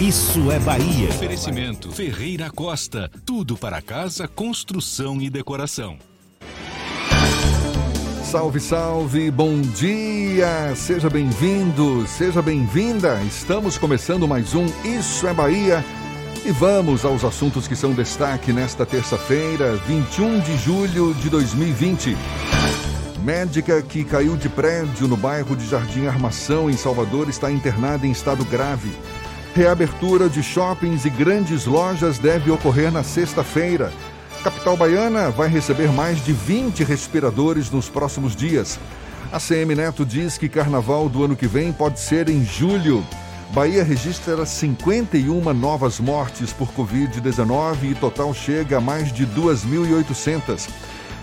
Isso é Bahia. Oferecimento Ferreira Costa. Tudo para casa, construção e decoração. Salve, salve, bom dia! Seja bem-vindo, seja bem-vinda. Estamos começando mais um Isso é Bahia. E vamos aos assuntos que são destaque nesta terça-feira, 21 de julho de 2020. Médica que caiu de prédio no bairro de Jardim Armação, em Salvador, está internada em estado grave. Reabertura de shoppings e grandes lojas deve ocorrer na sexta-feira. Capital Baiana vai receber mais de 20 respiradores nos próximos dias. A CM Neto diz que carnaval do ano que vem pode ser em julho. Bahia registra 51 novas mortes por Covid-19 e total chega a mais de 2.800.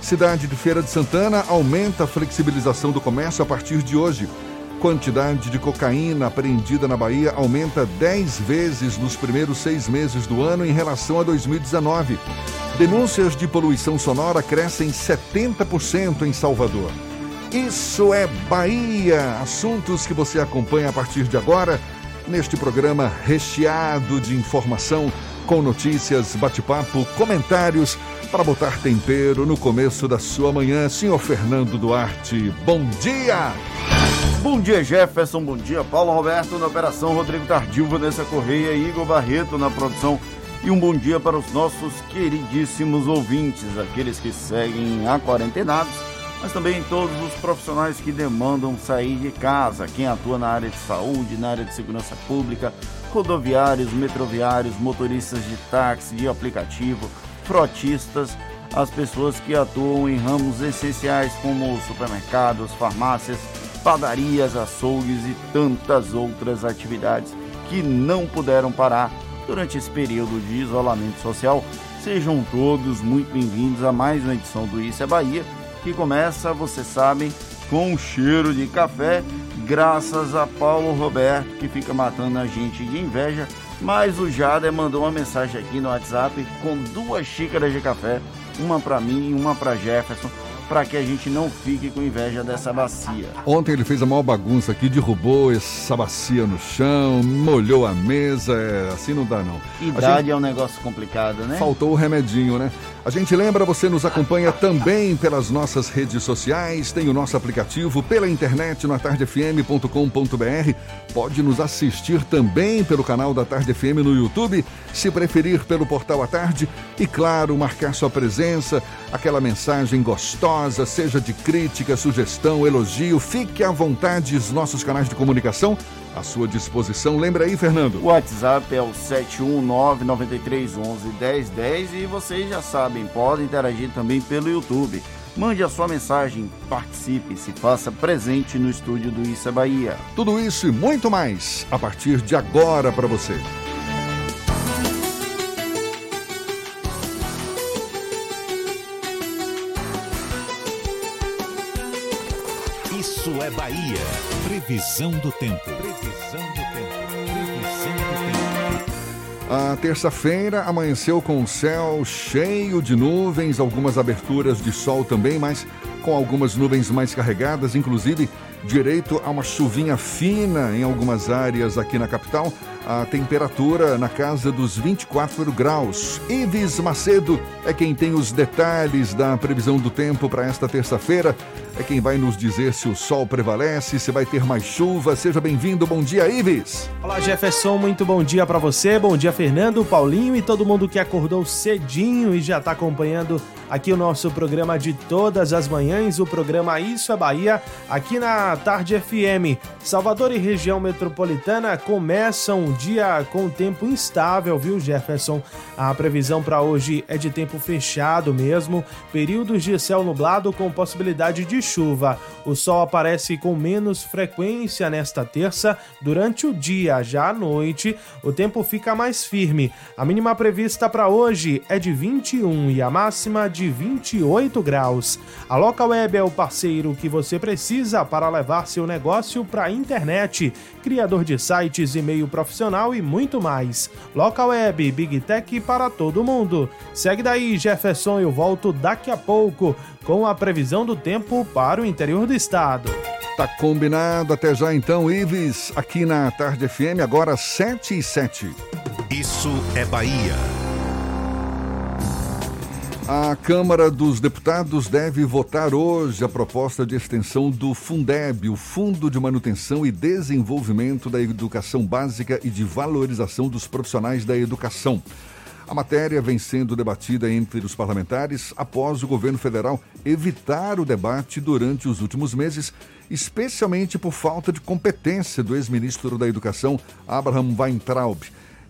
Cidade de Feira de Santana aumenta a flexibilização do comércio a partir de hoje. Quantidade de cocaína apreendida na Bahia aumenta 10 vezes nos primeiros seis meses do ano em relação a 2019. Denúncias de poluição sonora crescem 70% em Salvador. Isso é Bahia! Assuntos que você acompanha a partir de agora neste programa recheado de informação, com notícias, bate-papo, comentários para botar tempero no começo da sua manhã. Senhor Fernando Duarte, bom dia! Bom dia, Jefferson. Bom dia, Paulo Roberto na operação, Rodrigo Tardio, Vanessa Correia, Igor Barreto na produção. E um bom dia para os nossos queridíssimos ouvintes, aqueles que seguem a quarentenados, mas também todos os profissionais que demandam sair de casa, quem atua na área de saúde, na área de segurança pública, rodoviários, metroviários, motoristas de táxi, de aplicativo, frotistas, as pessoas que atuam em ramos essenciais como supermercados, farmácias, padarias, açougues e tantas outras atividades que não puderam parar durante esse período de isolamento social. Sejam todos muito bem-vindos a mais uma edição do Isso é Bahia, que começa, vocês sabem, com um cheiro de café, graças a Paulo Roberto, que fica matando a gente de inveja. Mas o Jader mandou uma mensagem aqui no WhatsApp com duas xícaras de café, uma para mim e uma para Jefferson para que a gente não fique com inveja dessa bacia. Ontem ele fez a maior bagunça aqui, derrubou essa bacia no chão, molhou a mesa, é, assim não dá não. Idade gente... é um negócio complicado, né? Faltou o remedinho, né? A gente lembra, você nos acompanha também pelas nossas redes sociais, tem o nosso aplicativo pela internet no atardefm.com.br. Pode nos assistir também pelo canal da Tarde FM no YouTube, se preferir pelo portal à tarde e claro, marcar sua presença, aquela mensagem gostosa, seja de crítica, sugestão, elogio, fique à vontade os nossos canais de comunicação à sua disposição. Lembra aí, Fernando? O WhatsApp é o 71993111010 e vocês já sabem, podem interagir também pelo YouTube. Mande a sua mensagem, participe, se faça presente no estúdio do Isso é Bahia. Tudo isso e muito mais a partir de agora para você. Isso é Bahia. Previsão do tempo. Previsão do tempo. Previsão do tempo. A terça-feira amanheceu com o céu cheio de nuvens, algumas aberturas de sol também, mas com algumas nuvens mais carregadas, inclusive direito a uma chuvinha fina em algumas áreas aqui na capital. A temperatura na casa dos 24 graus. Ives Macedo é quem tem os detalhes da previsão do tempo para esta terça-feira. É quem vai nos dizer se o sol prevalece, se vai ter mais chuva. Seja bem-vindo. Bom dia, Ives. Olá, Jefferson. Muito bom dia para você. Bom dia, Fernando, Paulinho e todo mundo que acordou cedinho e já está acompanhando aqui o nosso programa de todas as manhãs, o programa Isso é Bahia, aqui na Tarde FM. Salvador e região metropolitana começam dia com tempo instável, viu, Jefferson? A previsão para hoje é de tempo fechado mesmo, períodos de céu nublado com possibilidade de chuva. O sol aparece com menos frequência nesta terça durante o dia, já à noite o tempo fica mais firme. A mínima prevista para hoje é de 21 e a máxima de de 28 graus. A Local Web é o parceiro que você precisa para levar seu negócio para a internet. Criador de sites, e-mail profissional e muito mais. Local Web, Big Tech para todo mundo. Segue daí, Jefferson, eu volto daqui a pouco com a previsão do tempo para o interior do estado. Tá combinado, até já então, Ives, aqui na Tarde FM, agora 7 e 7. Isso é Bahia. A Câmara dos Deputados deve votar hoje a proposta de extensão do Fundeb, o Fundo de Manutenção e Desenvolvimento da Educação Básica e de Valorização dos Profissionais da Educação. A matéria vem sendo debatida entre os parlamentares após o governo federal evitar o debate durante os últimos meses, especialmente por falta de competência do ex-ministro da Educação, Abraham Weintraub,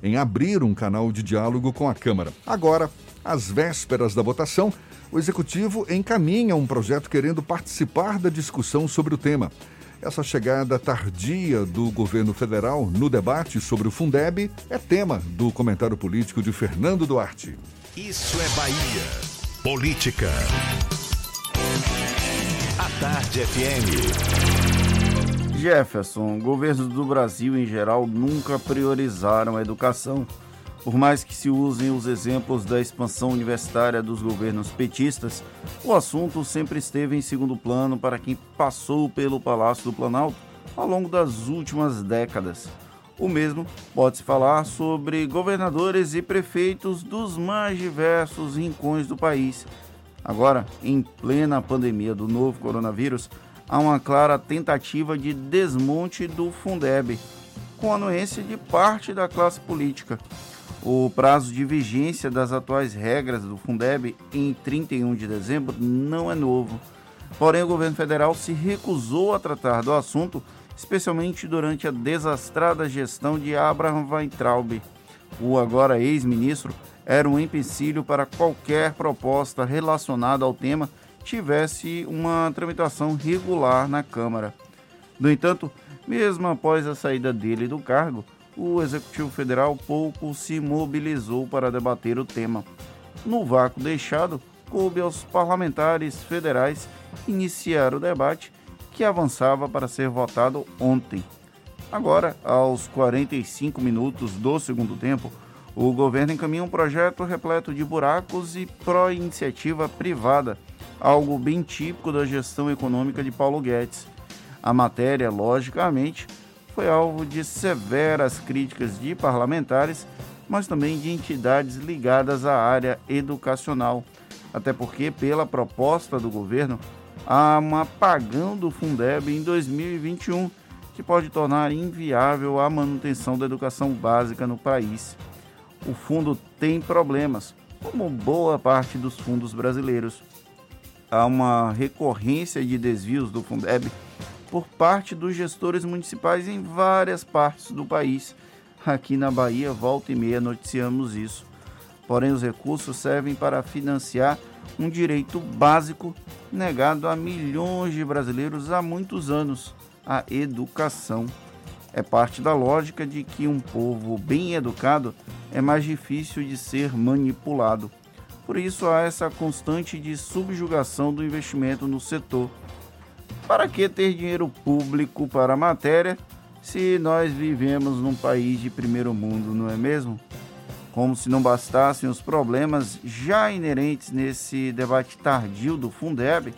em abrir um canal de diálogo com a Câmara. Agora, às vésperas da votação, o executivo encaminha um projeto querendo participar da discussão sobre o tema. Essa chegada tardia do governo federal no debate sobre o Fundeb é tema do comentário político de Fernando Duarte. Isso é Bahia. Política. A Tarde FM. Jefferson, governos do Brasil em geral nunca priorizaram a educação por mais que se usem os exemplos da expansão universitária dos governos petistas, o assunto sempre esteve em segundo plano para quem passou pelo Palácio do Planalto ao longo das últimas décadas. O mesmo pode-se falar sobre governadores e prefeitos dos mais diversos rincões do país. Agora, em plena pandemia do novo coronavírus, há uma clara tentativa de desmonte do Fundeb, com anuência de parte da classe política. O prazo de vigência das atuais regras do Fundeb em 31 de dezembro não é novo. Porém, o governo federal se recusou a tratar do assunto, especialmente durante a desastrada gestão de Abraham Weintraub. O agora ex-ministro era um empecilho para qualquer proposta relacionada ao tema tivesse uma tramitação regular na Câmara. No entanto, mesmo após a saída dele do cargo, o Executivo Federal pouco se mobilizou para debater o tema. No vácuo deixado, coube aos parlamentares federais iniciar o debate que avançava para ser votado ontem. Agora, aos 45 minutos do segundo tempo, o governo encaminha um projeto repleto de buracos e pró-iniciativa privada, algo bem típico da gestão econômica de Paulo Guedes. A matéria, logicamente, foi alvo de severas críticas de parlamentares, mas também de entidades ligadas à área educacional. Até porque, pela proposta do governo, há um apagão do Fundeb em 2021, que pode tornar inviável a manutenção da educação básica no país. O fundo tem problemas, como boa parte dos fundos brasileiros. Há uma recorrência de desvios do Fundeb por parte dos gestores municipais em várias partes do país. Aqui na Bahia, volta e meia, noticiamos isso. Porém, os recursos servem para financiar um direito básico negado a milhões de brasileiros há muitos anos: a educação. É parte da lógica de que um povo bem educado é mais difícil de ser manipulado. Por isso há essa constante de subjugação do investimento no setor para que ter dinheiro público para a matéria se nós vivemos num país de primeiro mundo, não é mesmo? Como se não bastassem os problemas já inerentes nesse debate tardio do Fundeb,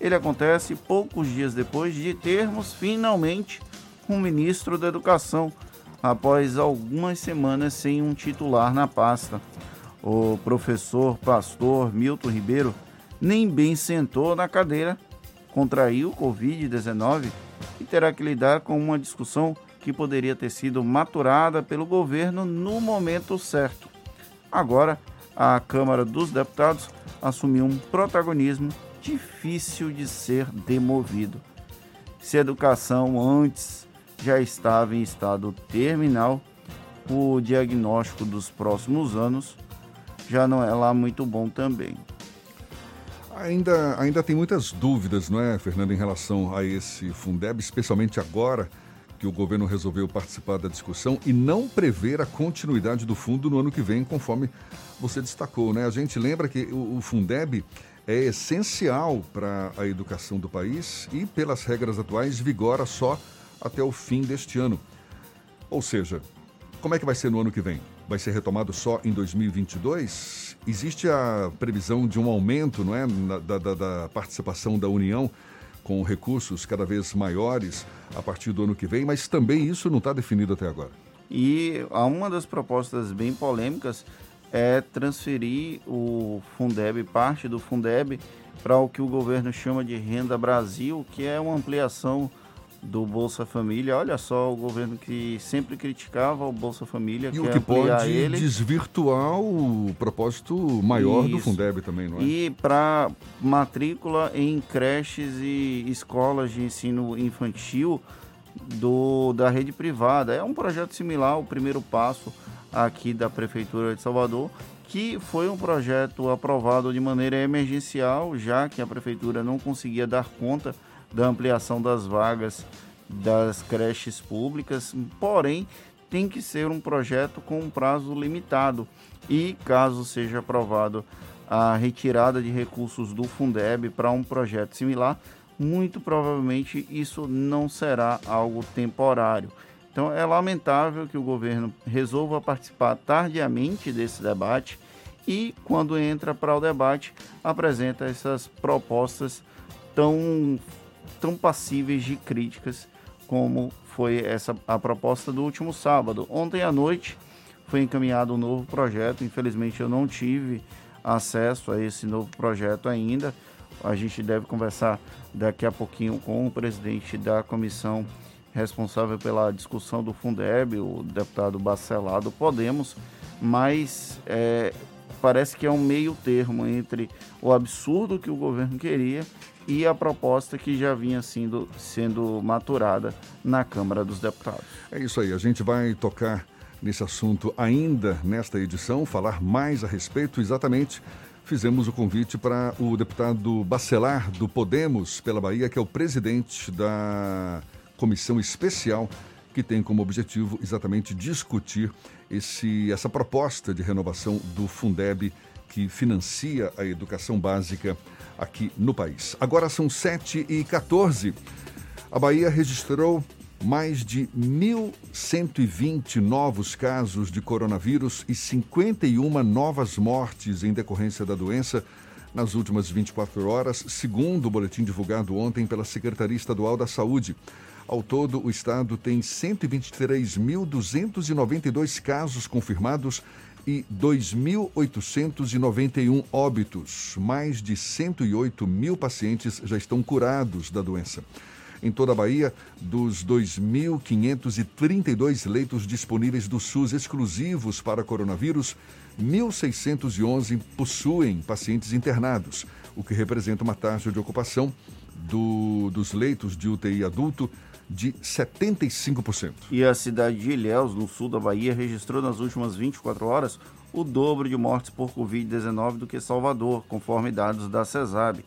ele acontece poucos dias depois de termos finalmente um ministro da Educação, após algumas semanas sem um titular na pasta. O professor pastor Milton Ribeiro nem bem sentou na cadeira, contraiu Covid-19 e terá que lidar com uma discussão que poderia ter sido maturada pelo governo no momento certo. Agora, a Câmara dos Deputados assumiu um protagonismo difícil de ser demovido. Se a educação antes já estava em estado terminal, o diagnóstico dos próximos anos já não é lá muito bom também. Ainda, ainda tem muitas dúvidas, não é, Fernando, em relação a esse Fundeb, especialmente agora que o governo resolveu participar da discussão e não prever a continuidade do fundo no ano que vem, conforme você destacou, né? A gente lembra que o, Fundeb é essencial para a educação do país e, pelas regras atuais, vigora só até o fim deste ano. Ou seja, como é que vai ser no ano que vem? Vai ser retomado só em 2022? Existe a previsão de um aumento, não é, da, da, da participação da União com recursos cada vez maiores a partir do ano que vem, mas também isso não está definido até agora. E uma das propostas bem polêmicas é transferir o Fundeb, parte do Fundeb, para o que o governo chama de Renda Brasil, que é uma ampliação do Bolsa Família. Olha só, o governo que sempre criticava o Bolsa Família. E o que pode ele. desvirtuar o propósito maior Isso. do Fundeb também, não é? E para matrícula em creches e escolas de ensino infantil do, da rede privada. É um projeto similar, o primeiro passo aqui da Prefeitura de Salvador, que foi um projeto aprovado de maneira emergencial, já que a Prefeitura não conseguia dar conta da ampliação das vagas das creches públicas, porém tem que ser um projeto com um prazo limitado e, caso seja aprovado a retirada de recursos do Fundeb para um projeto similar, muito provavelmente isso não será algo temporário. Então é lamentável que o governo resolva participar tardiamente desse debate e, quando entra para o debate, apresenta essas propostas tão tão passíveis de críticas como foi essa a proposta do último sábado. Ontem à noite foi encaminhado um novo projeto. Infelizmente eu não tive acesso a esse novo projeto ainda. A gente deve conversar daqui a pouquinho com o presidente da comissão responsável pela discussão do Fundeb, o deputado Bacelado Podemos, mas é, parece que é um meio termo entre o absurdo que o governo queria e a proposta que já vinha sendo, sendo maturada na Câmara dos Deputados. É isso aí, a gente vai tocar nesse assunto ainda nesta edição, falar mais a respeito exatamente. Fizemos o convite para o deputado Bacelar do Podemos pela Bahia, que é o presidente da comissão especial que tem como objetivo exatamente discutir esse, essa proposta de renovação do Fundeb que financia a educação básica aqui no país. Agora são 7 e 14. A Bahia registrou mais de 1.120 novos casos de coronavírus e 51 novas mortes em decorrência da doença nas últimas 24 horas, segundo o boletim divulgado ontem pela Secretaria Estadual da Saúde. Ao todo, o estado tem 123.292 casos confirmados e 2.891 óbitos. Mais de 108 mil pacientes já estão curados da doença. Em toda a Bahia, dos 2.532 leitos disponíveis do SUS exclusivos para coronavírus, 1.611 possuem pacientes internados, o que representa uma taxa de ocupação do, dos leitos de UTI adulto de 75%. E a cidade de Ilhéus, no sul da Bahia, registrou nas últimas 24 horas o dobro de mortes por Covid-19 do que Salvador, conforme dados da CESAB.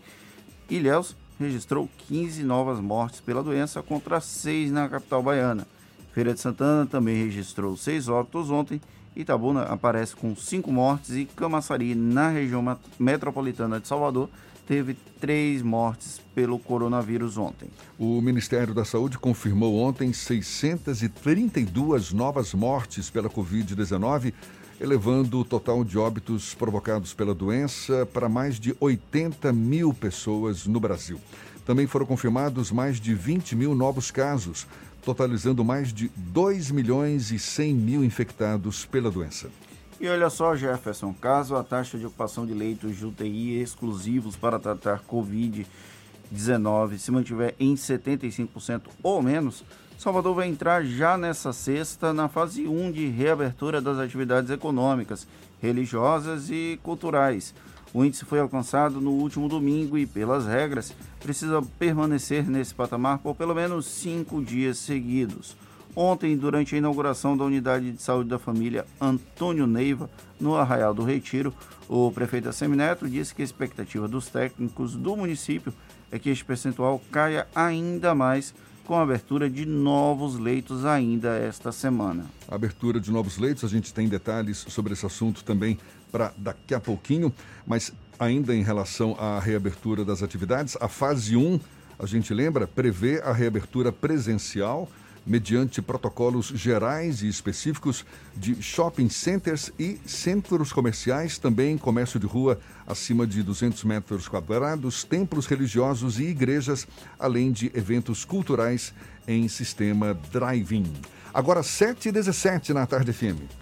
Ilhéus registrou 15 novas mortes pela doença contra 6 na capital baiana. Feira de Santana também registrou 6 óbitos ontem. Itabuna aparece com 5 mortes e Camaçari, na região metropolitana de Salvador, teve três mortes pelo coronavírus ontem. O Ministério da Saúde confirmou ontem 632 novas mortes pela Covid-19, elevando o total de óbitos provocados pela doença para mais de 80 mil pessoas no Brasil. Também foram confirmados mais de 20 mil novos casos, totalizando mais de 2 milhões e 100 mil infectados pela doença. E olha só, Jefferson, caso a taxa de ocupação de leitos de UTI exclusivos para tratar Covid-19 se mantiver em 75% ou menos, Salvador vai entrar já nessa sexta na fase 1 de reabertura das atividades econômicas, religiosas e culturais. O índice foi alcançado no último domingo e, pelas regras, precisa permanecer nesse patamar por pelo menos cinco dias seguidos. Ontem, durante a inauguração da Unidade de Saúde da Família Antônio Neiva, no Arraial do Retiro, o prefeito Assemineto disse que a expectativa dos técnicos do município é que este percentual caia ainda mais com a abertura de novos leitos ainda esta semana. A abertura de novos leitos, a gente tem detalhes sobre esse assunto também para daqui a pouquinho, mas ainda em relação à reabertura das atividades, a fase 1, a gente lembra, prevê a reabertura presencial mediante protocolos gerais e específicos de shopping centers e centros comerciais, também comércio de rua acima de 200 metros quadrados, templos religiosos e igrejas, além de eventos culturais em sistema drive-in. Agora 7h17 na tarde FM.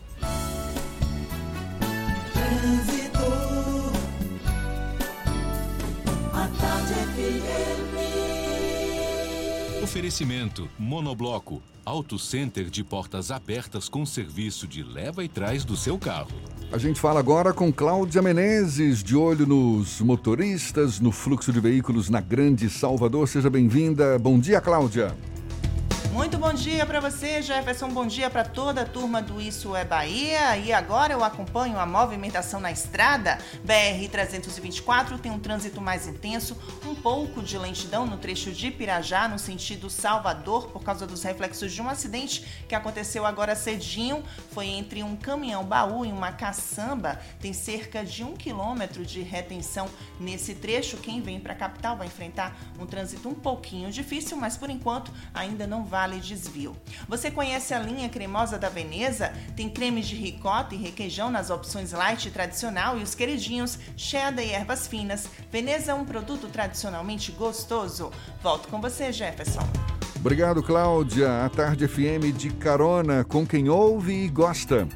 Oferecimento Monobloco, Auto Center de portas abertas com serviço de leva e trás do seu carro. A gente fala agora com Cláudia Menezes, de olho nos motoristas, no fluxo de veículos na Grande Salvador. Seja bem-vinda. Bom dia, Cláudia. Muito bom dia para você, Jefferson. Bom dia para toda a turma do Isso é Bahia. E agora eu acompanho a movimentação na estrada. BR-324 tem um trânsito mais intenso, um pouco de lentidão no trecho de Pirajá, no sentido Salvador, por causa dos reflexos de um acidente que aconteceu agora cedinho. Foi entre um caminhão baú e uma caçamba. Tem cerca de um quilômetro de retenção nesse trecho. Quem vem para a capital vai enfrentar um trânsito um pouquinho difícil, mas por enquanto ainda não vai vale desvio. Você conhece a linha cremosa da Veneza? Tem creme de ricota e requeijão nas opções light tradicional e os queridinhos cheddar e ervas finas. Veneza é um produto tradicionalmente gostoso. Volto com você, Jefferson. Obrigado, Cláudia. A Tarde FM de carona com quem ouve e gosta.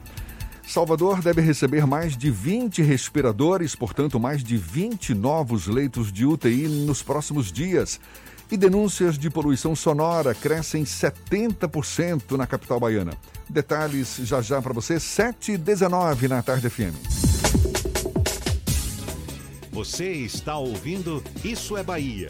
Salvador deve receber mais de 20 respiradores, portanto, mais de 20 novos leitos de UTI nos próximos dias. E denúncias de poluição sonora crescem 70% na capital baiana. Detalhes já já para você, 7 e 19 na Tarde FM. Você está ouvindo Isso é Bahia.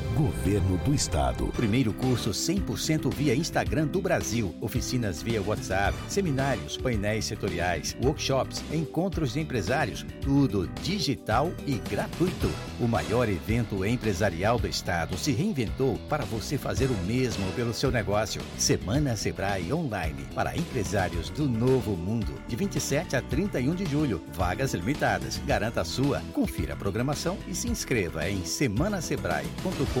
Governo do Estado. Primeiro curso 100% via Instagram do Brasil. Oficinas via WhatsApp, seminários, painéis setoriais, workshops, encontros de empresários. Tudo digital e gratuito. O maior evento empresarial do Estado se reinventou para você fazer o mesmo pelo seu negócio. Semana Sebrae Online para empresários do novo mundo. De 27 a 31 de julho. Vagas limitadas. Garanta a sua. Confira a programação e se inscreva em semanasebrae.com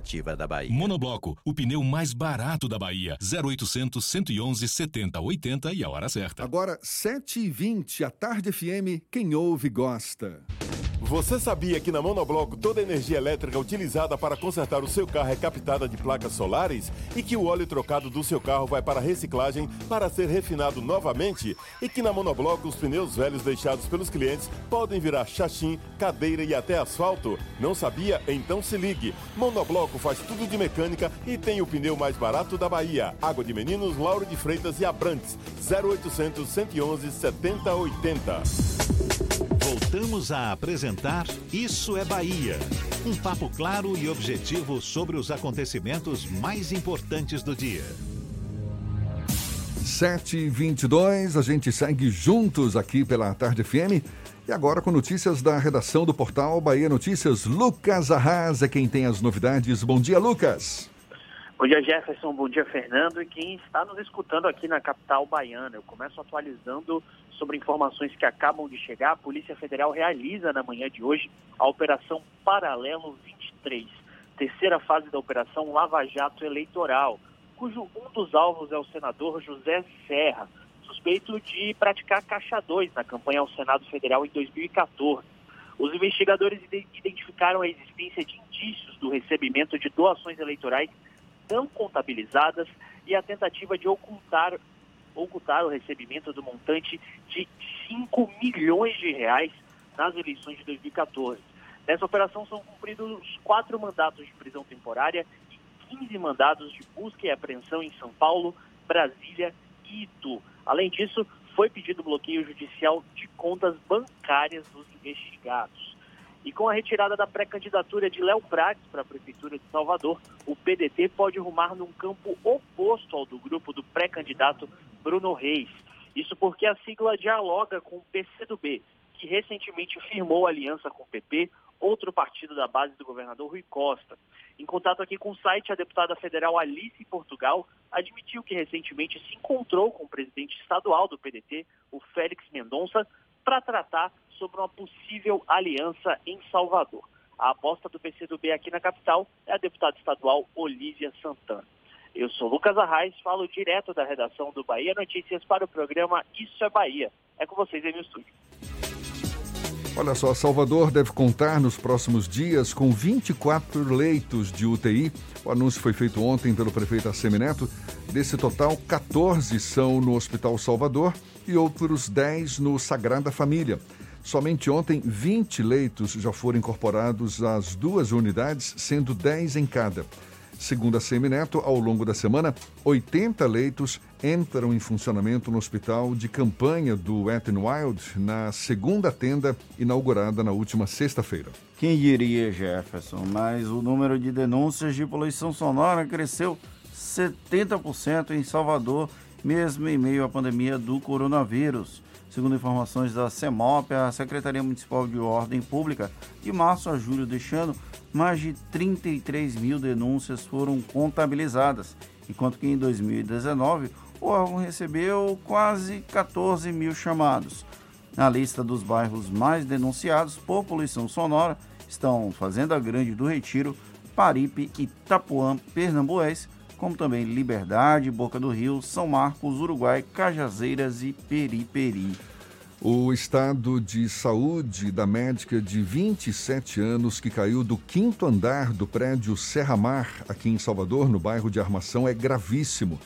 da Bahia. Monobloco, o pneu mais barato da Bahia. 0800 111 70 80 e a hora certa. Agora, 7h20, a Tarde FM, quem ouve gosta. Você sabia que na Monobloco toda a energia elétrica utilizada para consertar o seu carro é captada de placas solares e que o óleo trocado do seu carro vai para reciclagem para ser refinado novamente e que na Monobloco os pneus velhos deixados pelos clientes podem virar chachim, cadeira e até asfalto? Não sabia? Então se ligue. Monobloco faz tudo de mecânica e tem o pneu mais barato da Bahia. Água de Meninos, Lauro de Freitas e Abrantes. 0800 111 7080. Voltamos a apresentar Isso é Bahia. Um papo claro e objetivo sobre os acontecimentos mais importantes do dia. 7h22, a gente segue juntos aqui pela Tarde FM. E agora com notícias da redação do portal Bahia Notícias, Lucas Arras é quem tem as novidades. Bom dia, Lucas. Bom dia, Jefferson. Bom dia, Fernando. E quem está nos escutando aqui na capital baiana. Eu começo atualizando sobre informações que acabam de chegar. A Polícia Federal realiza na manhã de hoje a Operação Paralelo 23, terceira fase da Operação Lava Jato Eleitoral, cujo um dos alvos é o senador José Serra, suspeito de praticar caixa 2 na campanha ao Senado Federal em 2014. Os investigadores identificaram a existência de indícios do recebimento de doações eleitorais não contabilizadas e a tentativa de ocultar, ocultar o recebimento do montante de 5 milhões de reais nas eleições de 2014. Nessa operação são cumpridos quatro mandatos de prisão temporária e 15 mandados de busca e apreensão em São Paulo, Brasília e Itu. Além disso, foi pedido bloqueio judicial de contas bancárias dos investigados. E com a retirada da pré-candidatura de Léo Prates para a Prefeitura de Salvador, o PDT pode rumar num campo oposto ao do grupo do pré-candidato Bruno Reis. Isso porque a sigla dialoga com o PCdoB, que recentemente firmou aliança com o PP, outro partido da base do governador Rui Costa. Em contato aqui com o site, a deputada federal Alice Portugal admitiu que recentemente se encontrou com o presidente estadual do PDT, o Félix Mendonça, para tratar sobre uma possível aliança em Salvador. A aposta do PCdoB aqui na capital é a deputada estadual Olívia Santana. Eu sou Lucas Arraes, falo direto da redação do Bahia Notícias para o programa Isso é Bahia. É com vocês aí no estúdio. Olha só, Salvador deve contar nos próximos dias com 24 leitos de UTI. O anúncio foi feito ontem pelo prefeito Assemineto. Desse total, 14 são no Hospital Salvador e outros 10 no Sagrada Família. Somente ontem, 20 leitos já foram incorporados às duas unidades, sendo 10 em cada. Segundo a Semineto, ao longo da semana, 80 leitos entram em funcionamento no hospital de campanha do Wet n Wild, na segunda tenda inaugurada na última sexta-feira. Quem diria, Jefferson, mas o número de denúncias de poluição sonora cresceu 70% em Salvador, mesmo em meio à pandemia do coronavírus. Segundo informações da CEMOP, a Secretaria Municipal de Ordem Pública, de março a julho deste ano, mais de 33 mil denúncias foram contabilizadas, enquanto que em 2019 o órgão recebeu quase 14 mil chamados. Na lista dos bairros mais denunciados por poluição sonora estão Fazenda Grande do Retiro, Paripe, Itapuã, Pernambués, como também Liberdade, Boca do Rio, São Marcos, Uruguai, Cajazeiras e Periperi. O estado de saúde da médica de 27 anos que caiu do quinto andar do prédio Serra Mar, aqui em Salvador, no bairro de Armação, é gravíssimo.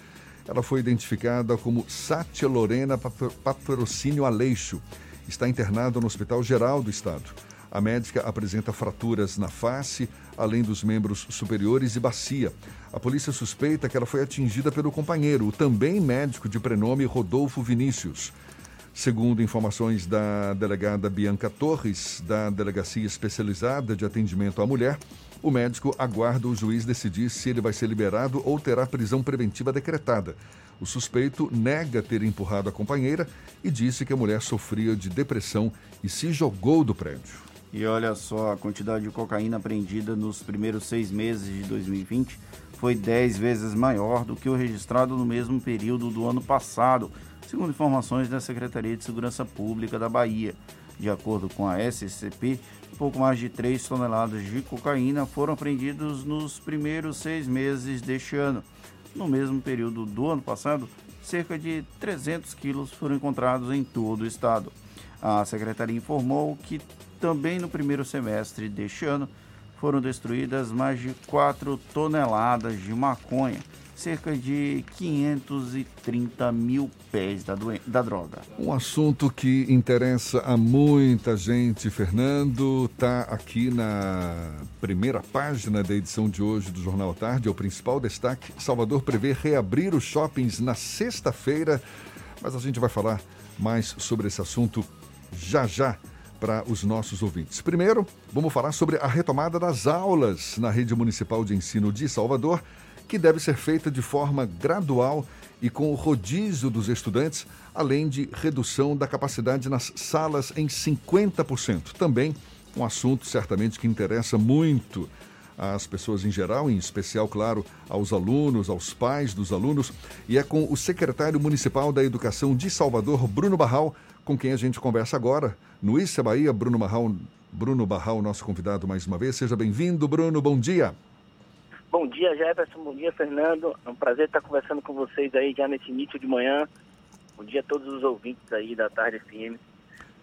Ela foi identificada como Sátia Lorena Patrocínio Aleixo. Está internada no Hospital Geral do Estado. A médica apresenta fraturas na face, além dos membros superiores e bacia. A polícia suspeita que ela foi atingida pelo companheiro, o também médico de prenome Rodolfo Vinícius. Segundo informações da delegada Bianca Torres, da Delegacia Especializada de Atendimento à Mulher, o médico aguarda o juiz decidir se ele vai ser liberado ou terá prisão preventiva decretada. O suspeito nega ter empurrado a companheira e disse que a mulher sofria de depressão e se jogou do prédio. E olha só, a quantidade de cocaína apreendida nos primeiros seis meses de 2020 foi dez vezes maior do que o registrado no mesmo período do ano passado, segundo informações da Secretaria de Segurança Pública da Bahia. De acordo com a SCP, pouco mais de 3 toneladas de cocaína foram apreendidos nos primeiros seis meses deste ano. No mesmo período do ano passado, cerca de 300 quilos foram encontrados em todo o estado. A secretaria informou que também no primeiro semestre deste ano foram destruídas mais de 4 toneladas de maconha, cerca de 530 mil pés da, da droga. Um assunto que interessa a muita gente, Fernando, está aqui na primeira página da edição de hoje do Jornal Tarde. É o principal destaque: Salvador prevê reabrir os shoppings na sexta-feira, mas a gente vai falar mais sobre esse assunto já já para os nossos ouvintes. Primeiro, vamos falar sobre a retomada das aulas na rede municipal de ensino de Salvador que deve ser feita de forma gradual e com o rodízio dos estudantes, além de redução da capacidade nas salas em 50%. Também um assunto certamente que interessa muito às pessoas em geral, em especial, claro, aos alunos, aos pais dos alunos, e é com o secretário municipal da Educação de Salvador, Bruno Barral, com quem a gente conversa agora. No Issa Bahia, Bruno Barral, Bruno Barral, nosso convidado mais uma vez. Seja bem-vindo, Bruno, bom dia. Bom dia, Jefferson. Bom dia, Fernando. É um prazer estar conversando com vocês aí já nesse início de manhã. Bom dia a todos os ouvintes aí da Tarde FM.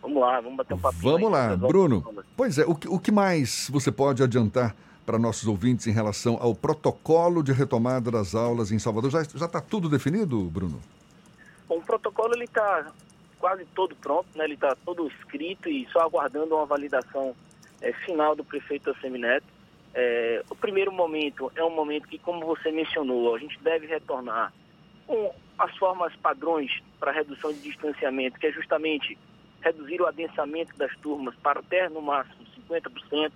Vamos lá, vamos bater um papo. Vamos lá, Bruno. Pois é, o que, o que mais você pode adiantar para nossos ouvintes em relação ao protocolo de retomada das aulas em Salvador? Já está tudo definido, Bruno? Bom, o protocolo ele está quase todo pronto, né? ele está todo escrito e só aguardando uma validação é, final do prefeito Assemineto. É, o primeiro momento é um momento que, como você mencionou, a gente deve retornar com as formas padrões para redução de distanciamento, que é justamente reduzir o adensamento das turmas para até no máximo 50%,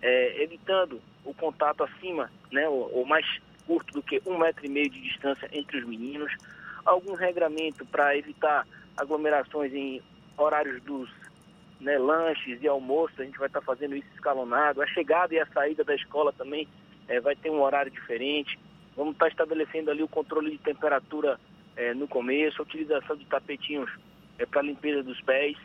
é, evitando o contato acima, né, ou, ou, mais curto do que um metro e meio de distância entre os meninos, algum regramento para evitar aglomerações em horários dos né, lanches e almoço, a gente vai estar tá fazendo isso escalonado. A chegada e a saída da escola também é, vai ter um horário diferente. Vamos estar tá estabelecendo ali o controle de temperatura é, no começo, a utilização de tapetinhos é, para limpeza dos pés.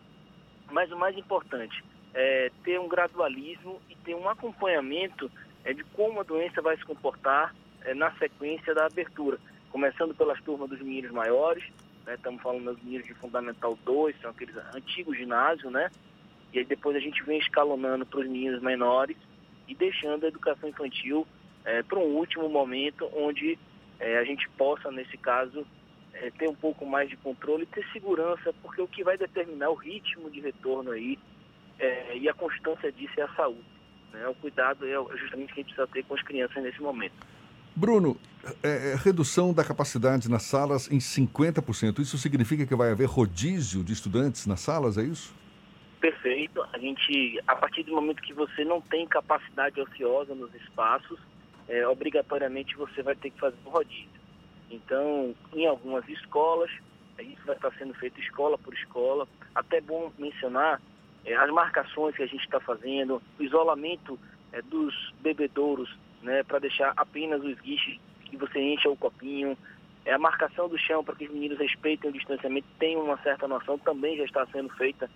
Mas o mais importante é ter um gradualismo e ter um acompanhamento é, de como a doença vai se comportar é, na sequência da abertura. Começando pelas turmas dos meninos maiores, né? Estamos falando dos meninos de Fundamental 2, são aqueles antigos ginásios, né? E aí depois a gente vem escalonando para os meninos menores e deixando a educação infantil é, para um último momento onde é, a gente possa, nesse caso, é, ter um pouco mais de controle e ter segurança, porque o que vai determinar o ritmo de retorno aí é, e a constância disso é a saúde. Né? O cuidado é justamente o que a gente precisa ter com as crianças nesse momento. Bruno, é, é, redução da capacidade nas salas em 50%. Isso significa que vai haver rodízio de estudantes nas salas, é isso? Perfeito. A gente, a partir do momento que você não tem capacidade ociosa nos espaços, é, obrigatoriamente você vai ter que fazer um rodízio. Então, em algumas escolas, isso vai estar sendo feito escola por escola. Até bom mencionar é, as marcações que a gente está fazendo, o isolamento é, dos bebedouros né, para deixar apenas os guiches que você encha o copinho. É, a marcação do chão para que os meninos respeitem o distanciamento, tenham uma certa noção, também já está sendo feita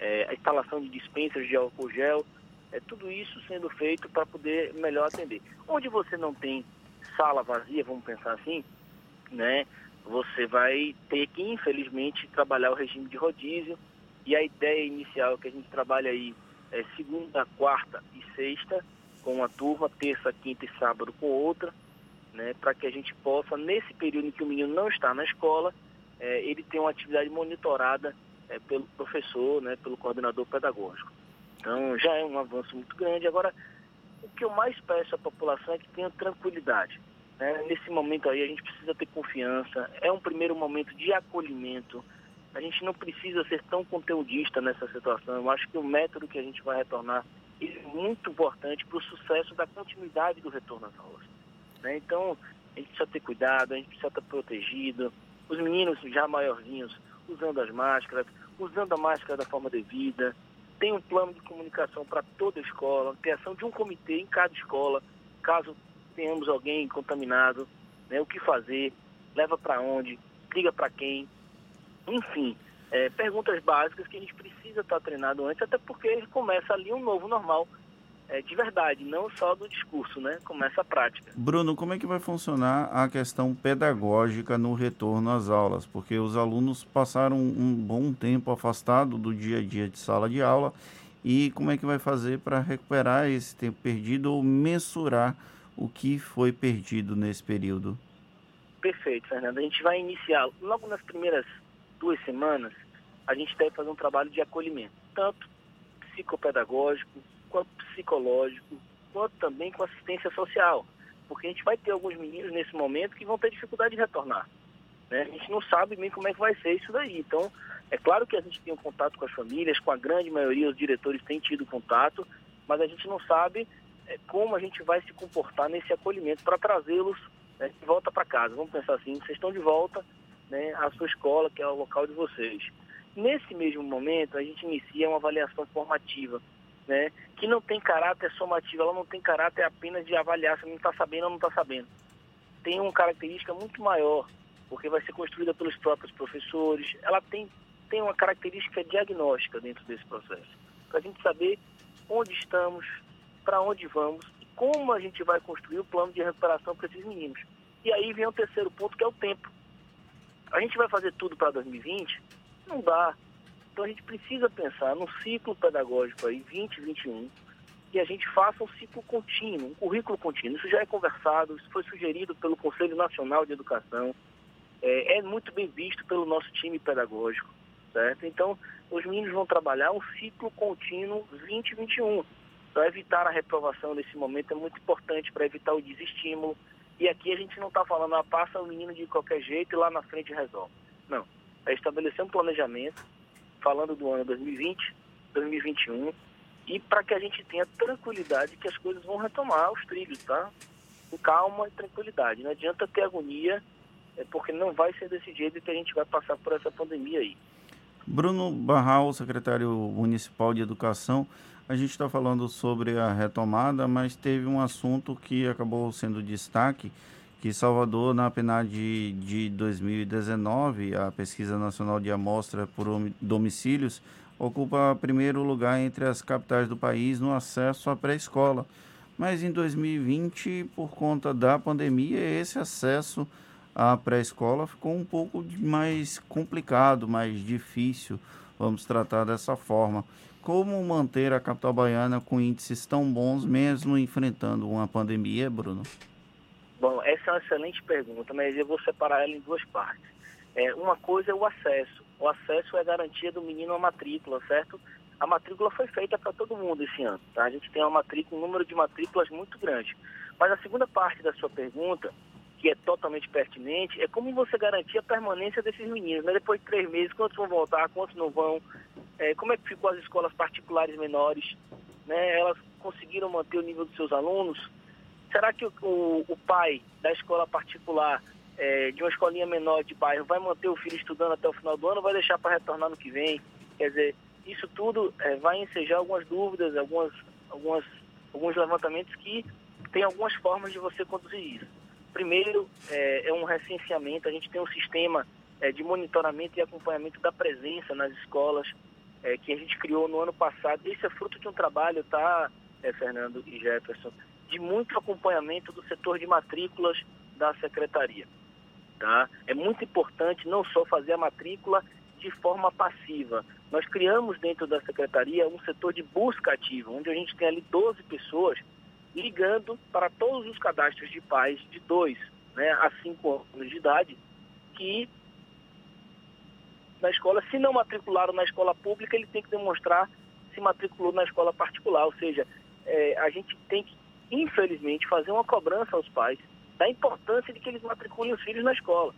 é, a instalação de dispensas de álcool gel, é, tudo isso sendo feito para poder melhor atender. Onde você não tem sala vazia, vamos pensar assim, né, você vai ter que, infelizmente, trabalhar o regime de rodízio, e a ideia inicial que a gente trabalha aí é segunda, quarta e sexta, com uma turma, terça, quinta e sábado com outra, né, para que a gente possa, nesse período em que o menino não está na escola, é, ele ter uma atividade monitorada é, pelo professor, né, pelo coordenador pedagógico. Então já é um avanço muito grande. Agora, o que eu mais peço à população é que tenha tranquilidade. Né? Nesse momento aí a gente precisa ter confiança, é um primeiro momento de acolhimento. A gente não precisa ser tão conteudista nessa situação. Eu acho que o método que a gente vai retornar é muito importante para o sucesso da continuidade do retorno às aulas. Né? Então, a gente precisa ter cuidado, a gente precisa estar protegido. Os meninos já maiorzinhos usando as máscaras, usando a máscara da forma devida. Tem um plano de comunicação para toda a escola, criação de um comitê em cada escola, caso tenhamos alguém contaminado, né? o que fazer, leva para onde, liga para quem. Enfim, é, perguntas básicas que a gente precisa estar treinado antes, até porque ele começa ali um novo normal é, de verdade, não só do discurso, né? Começa a prática. Bruno, como é que vai funcionar a questão pedagógica no retorno às aulas? Porque os alunos passaram um bom tempo afastado do dia a dia de sala de aula e como é que vai fazer para recuperar esse tempo perdido ou mensurar o que foi perdido nesse período? Perfeito, Fernando. A gente vai iniciar logo nas primeiras duas semanas, a gente deve fazer um trabalho de acolhimento, tanto psicopedagógico, quanto psicológico, quanto também com assistência social. Porque a gente vai ter alguns meninos nesse momento que vão ter dificuldade de retornar. Né? A gente não sabe bem como é que vai ser isso daí. Então, é claro que a gente tem um contato com as famílias, com a grande maioria os diretores têm tido contato, mas a gente não sabe é, como a gente vai se comportar nesse acolhimento para trazê-los né, de volta para casa. Vamos pensar assim, vocês estão de volta né, à sua escola, que é o local de vocês. Nesse mesmo momento, a gente inicia uma avaliação formativa né, que não tem caráter somativo, ela não tem caráter apenas de avaliar se não está sabendo ou não está sabendo. Tem uma característica muito maior, porque vai ser construída pelos próprios professores, ela tem, tem uma característica diagnóstica dentro desse processo, para a gente saber onde estamos, para onde vamos e como a gente vai construir o plano de recuperação para esses meninos. E aí vem o terceiro ponto, que é o tempo. A gente vai fazer tudo para 2020? Não dá. Então a gente precisa pensar num ciclo pedagógico aí, 2021, que a gente faça um ciclo contínuo, um currículo contínuo. Isso já é conversado, isso foi sugerido pelo Conselho Nacional de Educação, é, é muito bem visto pelo nosso time pedagógico, certo? Então, os meninos vão trabalhar um ciclo contínuo 2021. Para evitar a reprovação nesse momento é muito importante, para evitar o desestímulo. E aqui a gente não está falando, ah, passa o menino de qualquer jeito e lá na frente resolve. Não. É estabelecer um planejamento, falando do ano 2020, 2021, e para que a gente tenha tranquilidade que as coisas vão retomar os trilhos, tá? Com calma e tranquilidade. Não adianta ter agonia, é porque não vai ser desse jeito que a gente vai passar por essa pandemia aí. Bruno Barral, secretário municipal de Educação, a gente está falando sobre a retomada, mas teve um assunto que acabou sendo destaque, que Salvador, na PNAD de, de 2019, a Pesquisa Nacional de Amostra por Domicílios, ocupa primeiro lugar entre as capitais do país no acesso à pré-escola. Mas em 2020, por conta da pandemia, esse acesso à pré-escola ficou um pouco mais complicado, mais difícil, vamos tratar dessa forma. Como manter a capital baiana com índices tão bons, mesmo enfrentando uma pandemia, Bruno? Bom, essa é uma excelente pergunta, mas eu vou separar ela em duas partes. É, uma coisa é o acesso. O acesso é a garantia do menino à matrícula, certo? A matrícula foi feita para todo mundo esse ano, tá? A gente tem uma matrícula, um número de matrículas muito grande. Mas a segunda parte da sua pergunta, que é totalmente pertinente, é como você garantir a permanência desses meninos, né? Depois de três meses, quantos vão voltar, quantos não vão, é, como é que ficou as escolas particulares menores, né? Elas conseguiram manter o nível dos seus alunos, Será que o, o, o pai da escola particular, é, de uma escolinha menor de bairro, vai manter o filho estudando até o final do ano ou vai deixar para retornar no que vem? Quer dizer, isso tudo é, vai ensejar algumas dúvidas, algumas, algumas, alguns levantamentos que tem algumas formas de você conduzir isso. Primeiro, é, é um recenseamento, a gente tem um sistema é, de monitoramento e acompanhamento da presença nas escolas é, que a gente criou no ano passado. Esse é fruto de um trabalho, tá, é, Fernando e Jefferson, de muito acompanhamento do setor de matrículas da secretaria. Tá? É muito importante não só fazer a matrícula de forma passiva. Nós criamos dentro da secretaria um setor de busca ativa, onde a gente tem ali 12 pessoas ligando para todos os cadastros de pais de 2 né, a 5 anos de idade, que na escola, se não matricularam na escola pública, ele tem que demonstrar se matriculou na escola particular. Ou seja, é, a gente tem que infelizmente, fazer uma cobrança aos pais da importância de que eles matriculem os filhos na escola.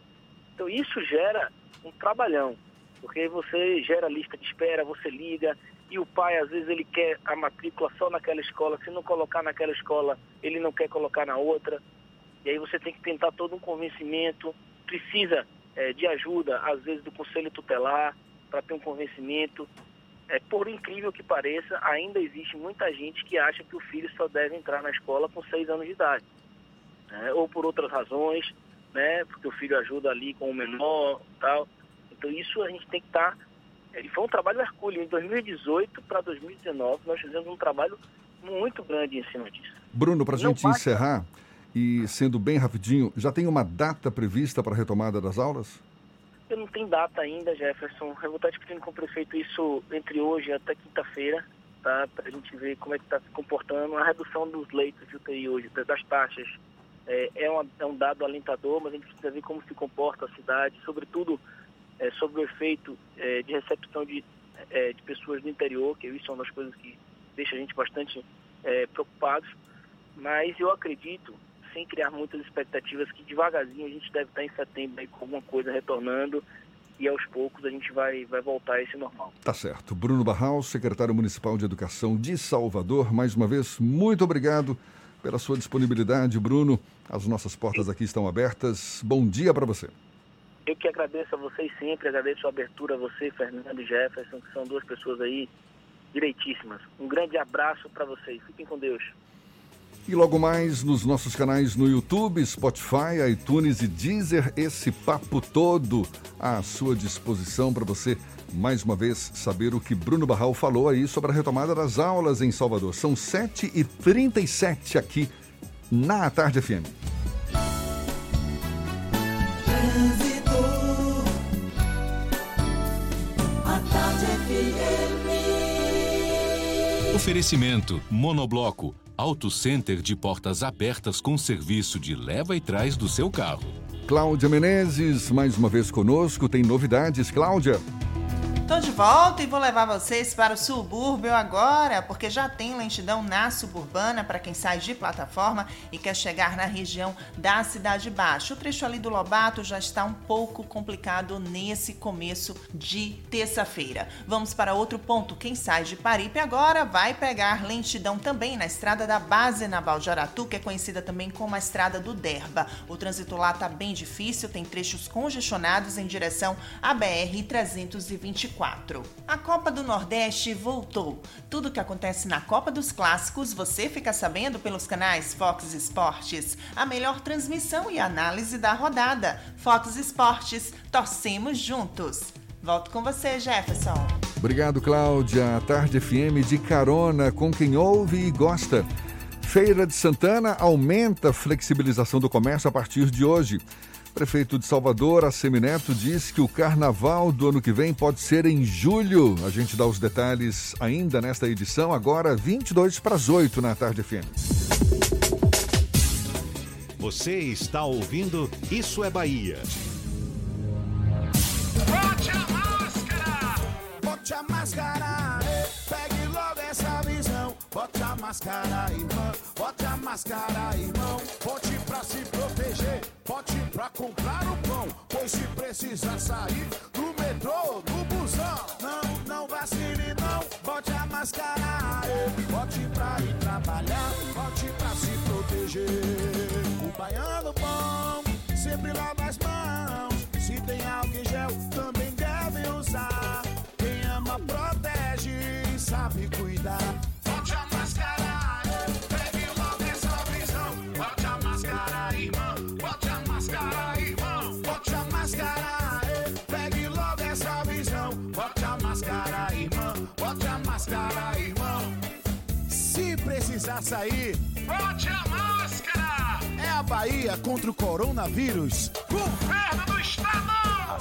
Então isso gera um trabalhão, porque você gera lista de espera, você liga, e o pai às vezes ele quer a matrícula só naquela escola, se não colocar naquela escola, ele não quer colocar na outra. E aí você tem que tentar todo um convencimento, precisa é, de ajuda, às vezes, do conselho tutelar, para ter um convencimento é, por incrível que pareça, ainda existe muita gente que acha que o filho só deve entrar na escola com seis anos de idade. Né? Ou por outras razões, né? porque o filho ajuda ali com o menor tal. Então isso a gente tem que estar tá Foi um trabalho hercúleo. Em 2018 para 2019, nós fizemos um trabalho muito grande em cima disso. Bruno, para a gente basta- encerrar, e sendo bem rapidinho, já tem uma data prevista para a retomada das aulas? Eu não tenho data ainda, Jefferson. Eu vou estar discutindo com o prefeito isso entre hoje até quinta-feira, tá? Para a gente ver como é que está se comportando. A redução dos leitos de UTI hoje, das taxas, é, é, uma- é um dado alentador, mas a gente precisa ver como se comporta a cidade, sobretudo é, sobre o efeito é, de recepção de, é, de pessoas do interior, que isso é uma das coisas que deixa a gente bastante é, preocupados. Mas eu acredito, sem criar muitas expectativas, que devagarzinho a gente deve estar em setembro aí com alguma coisa retornando e aos poucos a gente vai, vai voltar a esse normal. Tá certo. Bruno Barral, secretário municipal de Educação de Salvador, mais uma vez, muito obrigado pela sua disponibilidade, Bruno. As nossas portas aqui estão abertas. Bom dia para você. Eu que agradeço a vocês sempre, agradeço a abertura a você, Fernando e Jefferson, que são duas pessoas aí direitíssimas. Um grande abraço para vocês. Fiquem com Deus. E logo mais nos nossos canais no YouTube, Spotify, iTunes e Deezer, esse papo todo à sua disposição para você, mais uma vez, saber o que Bruno Barral falou aí sobre a retomada das aulas em Salvador. São 7h37 aqui na Tarde FM. Oferecimento Monobloco, Auto Center de portas abertas com serviço de leva e trás do seu carro. Cláudia Menezes, mais uma vez conosco, tem novidades, Cláudia. Tô de volta e vou levar vocês para o subúrbio agora, porque já tem lentidão na suburbana para quem sai de plataforma e quer chegar na região da Cidade Baixa. O trecho ali do Lobato já está um pouco complicado nesse começo de terça-feira. Vamos para outro ponto. Quem sai de Paripe agora vai pegar lentidão também na estrada da Base Naval de Aratu, que é conhecida também como a estrada do Derba. O trânsito lá tá bem difícil, tem trechos congestionados em direção à BR 324. A Copa do Nordeste voltou. Tudo que acontece na Copa dos Clássicos você fica sabendo pelos canais Fox Esportes. A melhor transmissão e análise da rodada. Fox Esportes, torcemos juntos. Volto com você, Jefferson. Obrigado, Cláudia. A Tarde FM de carona com quem ouve e gosta. Feira de Santana aumenta a flexibilização do comércio a partir de hoje. Prefeito de Salvador, Assemineto, diz que o carnaval do ano que vem pode ser em julho. A gente dá os detalhes ainda nesta edição, agora 22 para as 8 na Tarde FM. Você está ouvindo Isso é Bahia. Bote a máscara! Bote a máscara! Pegue logo essa visão. Bote a máscara, irmã. Bote a máscara, irmão. Bote pra se proteger. Bote pra comprar o pão. Pois se precisar sair do metrô, do busão. Não, não vacile, não. Bote a máscara. Bote pra ir trabalhar. Bote pra se proteger. O baiano bom sempre lava as mãos. Se tem álcool gel, também deve usar. Quem ama, protege e sabe cuidar. Sair, bote a máscara. É a Bahia contra o coronavírus. Governo do Estado.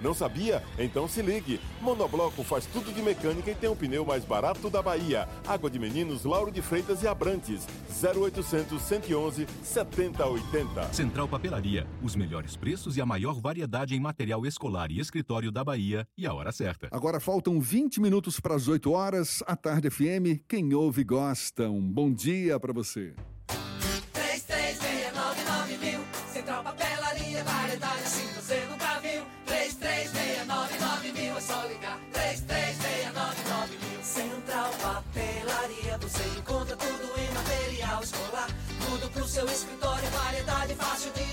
Não sabia? Então se ligue. Monobloco faz tudo de mecânica e tem o pneu mais barato da Bahia. Água de Meninos, Lauro de Freitas e Abrantes. 0800 111 7080. Central Papelaria. Os melhores preços e a maior variedade em material escolar e escritório da Bahia. E a hora certa. Agora faltam 20 minutos para as 8 horas. A Tarde FM. Quem ouve gosta. Um bom dia para você.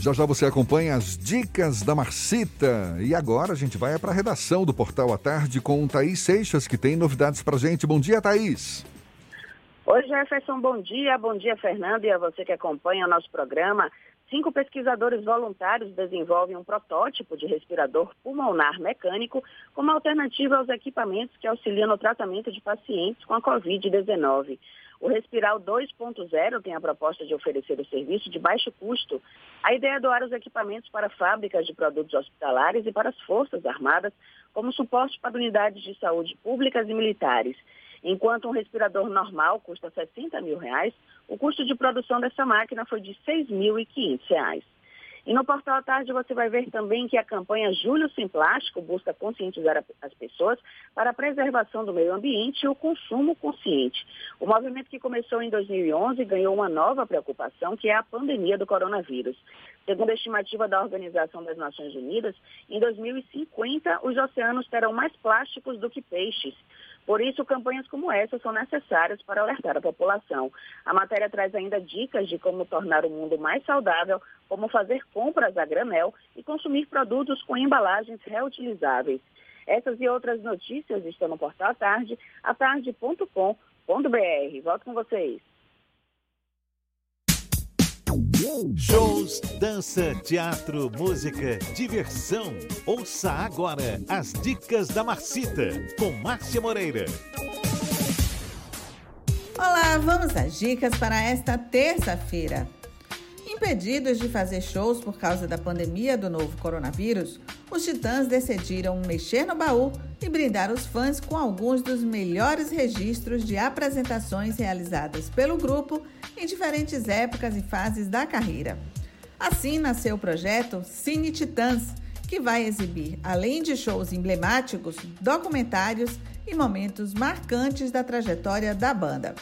Já já você acompanha as dicas da Marcita. E agora a gente vai para a redação do Portal à Tarde com Thaís Seixas, que tem novidades para gente. Bom dia, Thaís. Oi, Jefferson, bom dia. Bom dia, Fernando, e a você que acompanha o nosso programa. Cinco pesquisadores voluntários desenvolvem um protótipo de respirador pulmonar mecânico como alternativa aos equipamentos que auxiliam no tratamento de pacientes com a Covid-19. O Respiral 2.0 tem a proposta de oferecer o serviço de baixo custo. A ideia é doar os equipamentos para fábricas de produtos hospitalares e para as Forças Armadas, como suporte para unidades de saúde públicas e militares. Enquanto um respirador normal custa 60 mil reais, o custo de produção dessa máquina foi de 6.500 reais. E no Portal à Tarde você vai ver também que a campanha Julho Sem Plástico busca conscientizar as pessoas para a preservação do meio ambiente e o consumo consciente. O movimento que começou em 2011 ganhou uma nova preocupação, que é a pandemia do coronavírus. Segundo a estimativa da Organização das Nações Unidas, em 2050 os oceanos terão mais plásticos do que peixes. Por isso, campanhas como essa são necessárias para alertar a população. A matéria traz ainda dicas de como tornar o mundo mais saudável, como fazer compras a granel e consumir produtos com embalagens reutilizáveis. Essas e outras notícias estão no portal tarde, atarde.com.br. Volto com vocês. Shows, dança, teatro, música, diversão. Ouça agora as dicas da Marcita com Márcia Moreira. Olá, vamos às dicas para esta terça-feira. Impedidos de fazer shows por causa da pandemia do novo coronavírus, os Titãs decidiram mexer no baú e brindar os fãs com alguns dos melhores registros de apresentações realizadas pelo grupo em diferentes épocas e fases da carreira. Assim nasceu o projeto Cine Titãs, que vai exibir, além de shows emblemáticos, documentários e momentos marcantes da trajetória da banda.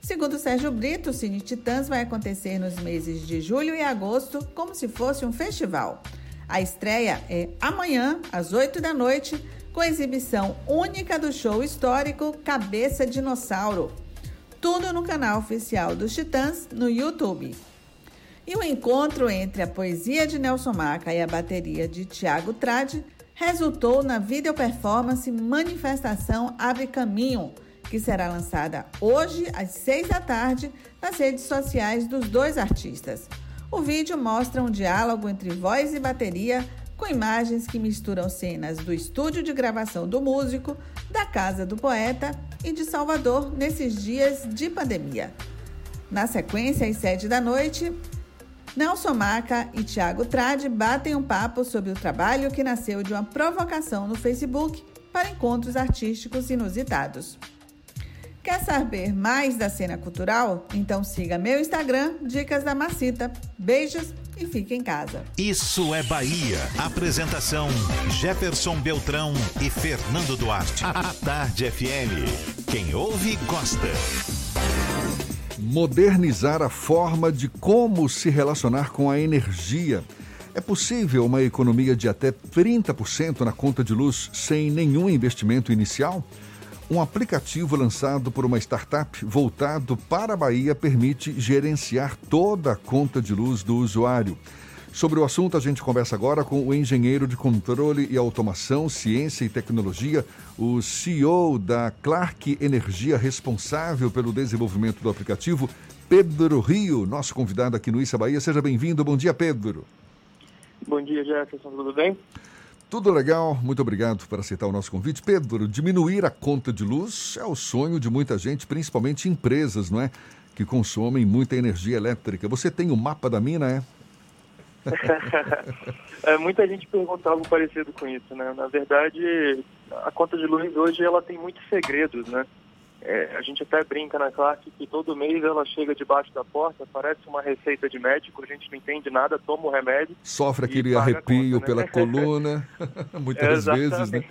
Segundo Sérgio Brito, o Cine Titãs vai acontecer nos meses de julho e agosto, como se fosse um festival. A estreia é amanhã, às 8 da noite, com exibição única do show histórico Cabeça Dinossauro. Tudo no canal oficial dos Titãs no YouTube. E o encontro entre a poesia de Nelson Maca e a bateria de Tiago Trade resultou na video performance Manifestação Abre Caminho, que será lançada hoje às seis da tarde nas redes sociais dos dois artistas. O vídeo mostra um diálogo entre voz e bateria com imagens que misturam cenas do estúdio de gravação do músico, da casa do poeta e de Salvador nesses dias de pandemia. Na sequência, às sete da noite, Nelson Maca e Thiago Trade batem um papo sobre o trabalho que nasceu de uma provocação no Facebook para encontros artísticos inusitados. Quer saber mais da cena cultural? Então siga meu Instagram, Dicas da Macita. Beijos e fique em casa. Isso é Bahia. Apresentação: Jefferson Beltrão e Fernando Duarte. A Tarde FM. Quem ouve, gosta. Modernizar a forma de como se relacionar com a energia. É possível uma economia de até 30% na conta de luz sem nenhum investimento inicial? Um aplicativo lançado por uma startup voltado para a Bahia permite gerenciar toda a conta de luz do usuário. Sobre o assunto, a gente conversa agora com o engenheiro de controle e automação, ciência e tecnologia, o CEO da Clark Energia, responsável pelo desenvolvimento do aplicativo, Pedro Rio, nosso convidado aqui no Issa Bahia. Seja bem-vindo. Bom dia, Pedro. Bom dia, Jefferson. Tudo bem? Tudo legal, muito obrigado por aceitar o nosso convite. Pedro, diminuir a conta de luz é o sonho de muita gente, principalmente empresas, não é? Que consomem muita energia elétrica. Você tem o mapa da mina, é? é, muita gente pergunta algo parecido com isso, né? Na verdade, a conta de luz hoje ela tem muitos segredos, né? É, a gente até brinca na classe que todo mês ela chega debaixo da porta, parece uma receita de médico, a gente não entende nada, toma o remédio. Sofre aquele arrepio conta, né? pela coluna, muitas é, vezes, né?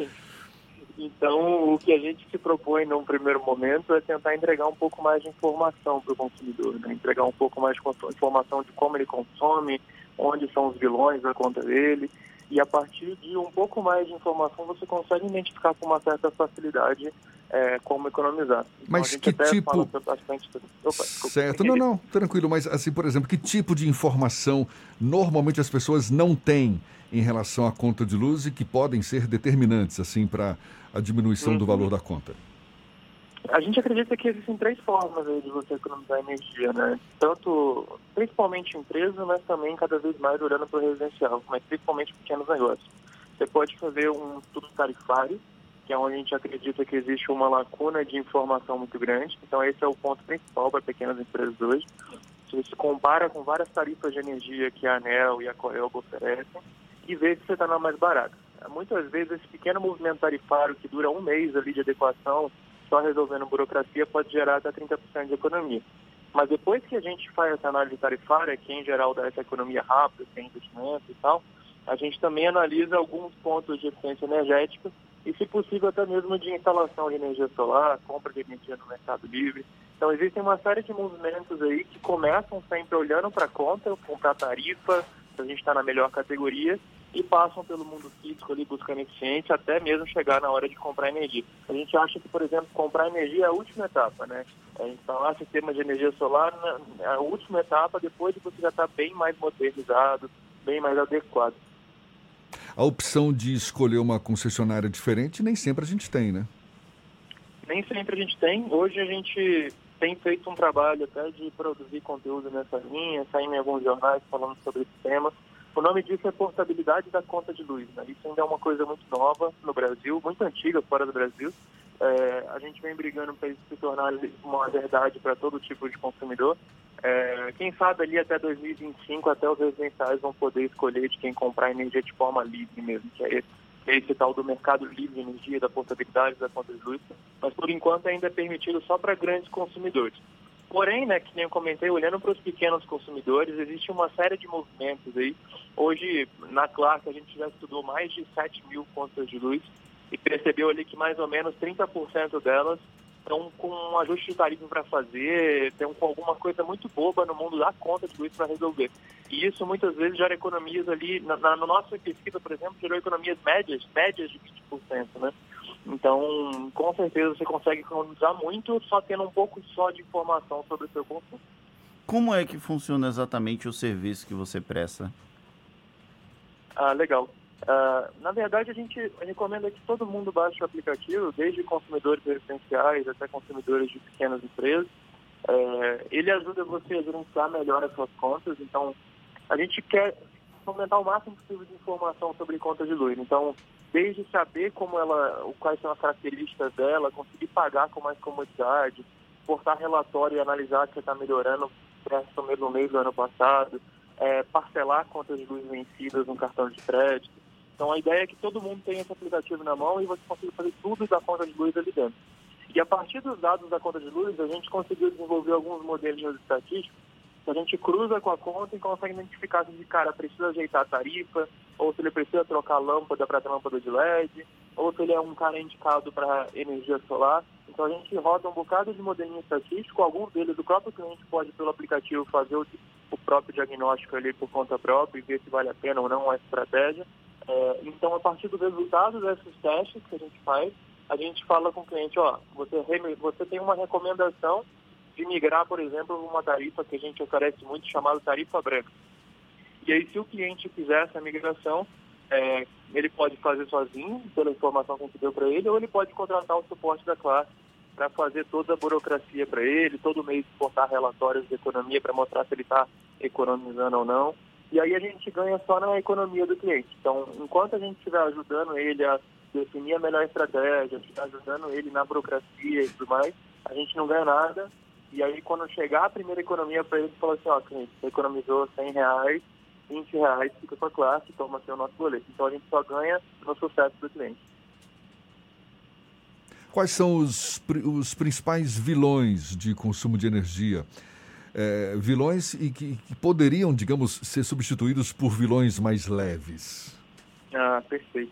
Então, o que a gente se propõe num primeiro momento é tentar entregar um pouco mais de informação para o consumidor, né? entregar um pouco mais de informação de como ele consome, onde são os vilões da conta dele, e a partir de um pouco mais de informação você consegue identificar com uma certa facilidade é, como economizar. Então, mas que tipo... Bastante... Opa, certo, não, não, tranquilo, mas assim, por exemplo, que tipo de informação normalmente as pessoas não têm em relação à conta de luz e que podem ser determinantes, assim, para a diminuição uhum. do valor da conta? A gente acredita que existem três formas de você economizar energia, né? Tanto, principalmente empresa, mas também cada vez mais olhando para o residencial, mas principalmente pequenos negócios. Você pode fazer um estudo tarifário, que é onde a gente acredita que existe uma lacuna de informação muito grande. Então esse é o ponto principal para pequenas empresas hoje. Se você compara com várias tarifas de energia que a ANEL e a Coelba oferecem e vê se você está na mais barata. Muitas vezes esse pequeno movimento tarifário que dura um mês ali de adequação só resolvendo burocracia pode gerar até 30% de economia. Mas depois que a gente faz essa análise tarifária, que em geral dá essa economia rápida, sem investimento e tal, a gente também analisa alguns pontos de eficiência energética e, se possível, até mesmo de instalação de energia solar, compra de energia no mercado livre. Então, existem uma série de movimentos aí que começam sempre olhando para a conta, comprar tarifa, se a gente está na melhor categoria, e passam pelo mundo físico ali buscando eficiência até mesmo chegar na hora de comprar energia. A gente acha que, por exemplo, comprar energia é a última etapa, né? É instalar sistema de energia solar é a última etapa depois de você já estar tá bem mais modernizado, bem mais adequado. A opção de escolher uma concessionária diferente nem sempre a gente tem, né? Nem sempre a gente tem. Hoje a gente tem feito um trabalho até de produzir conteúdo nessa linha, saindo em alguns jornais falando sobre esse tema. O nome disso é portabilidade da conta de luz. Né? Isso ainda é uma coisa muito nova no Brasil, muito antiga fora do Brasil. É, a gente vem brigando para isso se tornar uma verdade para todo tipo de consumidor. É, quem sabe ali até 2025, até os residenciais vão poder escolher de quem comprar energia de forma livre mesmo, que é esse, é esse tal do mercado livre de energia, da portabilidade da conta de luz. Mas por enquanto ainda é permitido só para grandes consumidores. Porém, né, que nem eu comentei, olhando para os pequenos consumidores, existe uma série de movimentos aí. Hoje, na Clark, a gente já estudou mais de 7 mil contas de luz e percebeu ali que mais ou menos 30% delas estão com um ajuste de tarifa para fazer, estão com alguma coisa muito boba no mundo da conta de luz para resolver. E isso muitas vezes gera economias ali, na, na, nossa pesquisa, por exemplo, gerou economias médias, médias de 20%, né? Então, com certeza você consegue economizar muito só tendo um pouco só de informação sobre o seu consumo. Como é que funciona exatamente o serviço que você presta? Ah, legal. Uh, na verdade, a gente recomenda que todo mundo baixe o aplicativo, desde consumidores residenciais até consumidores de pequenas empresas. Uh, ele ajuda você a gerenciar melhor as suas contas. Então, a gente quer aumentar o máximo possível de informação sobre contas de luz. Então, desde saber como ela, quais são as características dela, conseguir pagar com mais comodidade, portar relatório e analisar que você está melhorando versus o mesmo mês do ano passado, é, parcelar contas de luz vencidas no cartão de crédito. Então a ideia é que todo mundo tenha esse aplicativo na mão e você consiga fazer tudo da conta de luz ali dentro. E a partir dos dados da conta de luz, a gente conseguiu desenvolver alguns modelos estatísticos a gente cruza com a conta e consegue identificar se cara precisa ajeitar a tarifa, ou se ele precisa trocar a lâmpada para ter lâmpada de LED, ou se ele é um cara indicado para energia solar. Então a gente roda um bocado de modelinho estatístico, alguns deles o próprio cliente pode pelo aplicativo fazer o, o próprio diagnóstico ali por conta própria e ver se vale a pena ou não a estratégia. É, então a partir do resultado desses testes que a gente faz, a gente fala com o cliente, ó, você, você tem uma recomendação de migrar, por exemplo, uma tarifa que a gente oferece muito chamada tarifa branca. E aí, se o cliente quiser essa migração, é, ele pode fazer sozinho, pela informação que a gente deu para ele, ou ele pode contratar o suporte da classe para fazer toda a burocracia para ele, todo mês exportar relatórios de economia para mostrar se ele está economizando ou não. E aí a gente ganha só na economia do cliente. Então, enquanto a gente estiver ajudando ele a definir a melhor estratégia, estiver ajudando ele na burocracia e tudo mais, a gente não ganha nada. E aí, quando chegar a primeira economia para ele, fala assim, ó, cliente, você economizou 100 reais, 20 reais fica com a classe, toma aqui o nosso boleto. Então, a gente só ganha no sucesso do cliente. Quais são os, os principais vilões de consumo de energia? É, vilões e que, que, poderiam, digamos, ser substituídos por vilões mais leves. Ah, perfeito.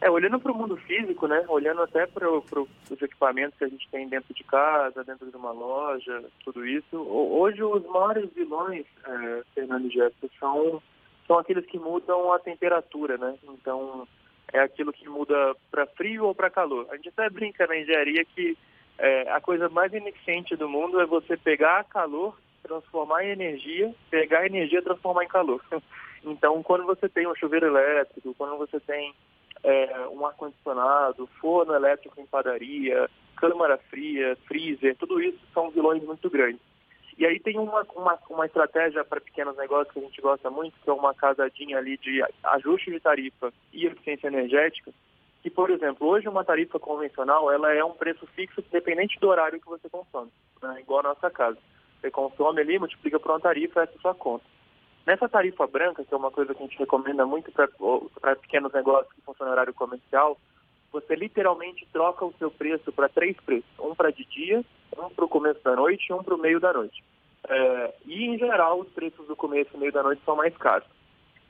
É, olhando para o mundo físico, né, olhando até para os equipamentos que a gente tem dentro de casa, dentro de uma loja, tudo isso, hoje os maiores vilões, é, Fernando Jefferson, são, são aqueles que mudam a temperatura, né? Então, é aquilo que muda para frio ou para calor. A gente até brinca na engenharia que é, a coisa mais ineficiente do mundo é você pegar calor, transformar em energia, pegar energia e transformar em calor. Então, quando você tem um chuveiro elétrico, quando você tem é, um ar-condicionado, forno elétrico em padaria, câmara fria, freezer, tudo isso são vilões muito grandes. E aí tem uma, uma, uma estratégia para pequenos negócios que a gente gosta muito, que é uma casadinha ali de ajuste de tarifa e eficiência energética, que, por exemplo, hoje uma tarifa convencional, ela é um preço fixo independente do horário que você consome, né? igual a nossa casa. Você consome ali, multiplica por uma tarifa, essa é a sua conta. Nessa tarifa branca, que é uma coisa que a gente recomenda muito para pequenos negócios que funcionam em horário comercial, você literalmente troca o seu preço para três preços. Um para de dia, um para o começo da noite e um para o meio da noite. É, e, em geral, os preços do começo e meio da noite são mais caros.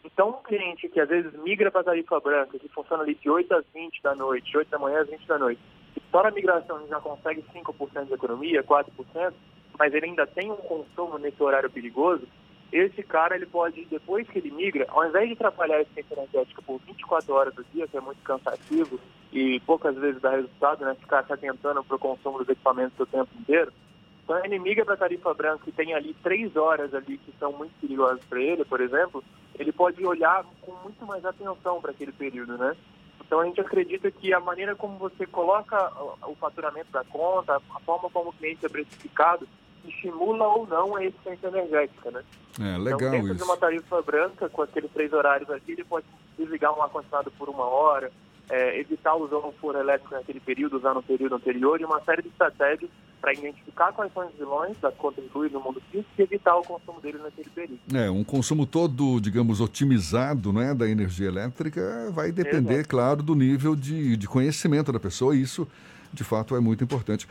Então, um cliente que às vezes migra para a tarifa branca, que funciona ali de 8 às 20 da noite, de 8 da manhã às 20 da noite, e só na migração ele já consegue 5% de economia, 4%, mas ele ainda tem um consumo nesse horário perigoso, esse cara ele pode, depois que ele migra, ao invés de trabalhar a eficiência energética por 24 horas do dia, que é muito cansativo e poucas vezes dá resultado, né? Ficar se atentando para o consumo dos equipamentos o tempo inteiro, então ele migra para a tarifa branca e tem ali três horas ali que são muito perigosas para ele, por exemplo, ele pode olhar com muito mais atenção para aquele período, né? Então a gente acredita que a maneira como você coloca o faturamento da conta, a forma como o cliente é precificado, estimula ou não a eficiência energética, né? É, legal então, dentro isso. de uma tarifa branca, com aqueles três horários aqui, ele pode desligar um ar-condicionado por uma hora, é, evitar usar o forno elétrico naquele período, usar no período anterior, e uma série de estratégias para identificar quais são os vilões das contas incluídas no mundo físico e evitar o consumo dele naquele período. É, um consumo todo, digamos, otimizado né, da energia elétrica vai depender, Exato. claro, do nível de, de conhecimento da pessoa, e isso, de fato, é muito importante.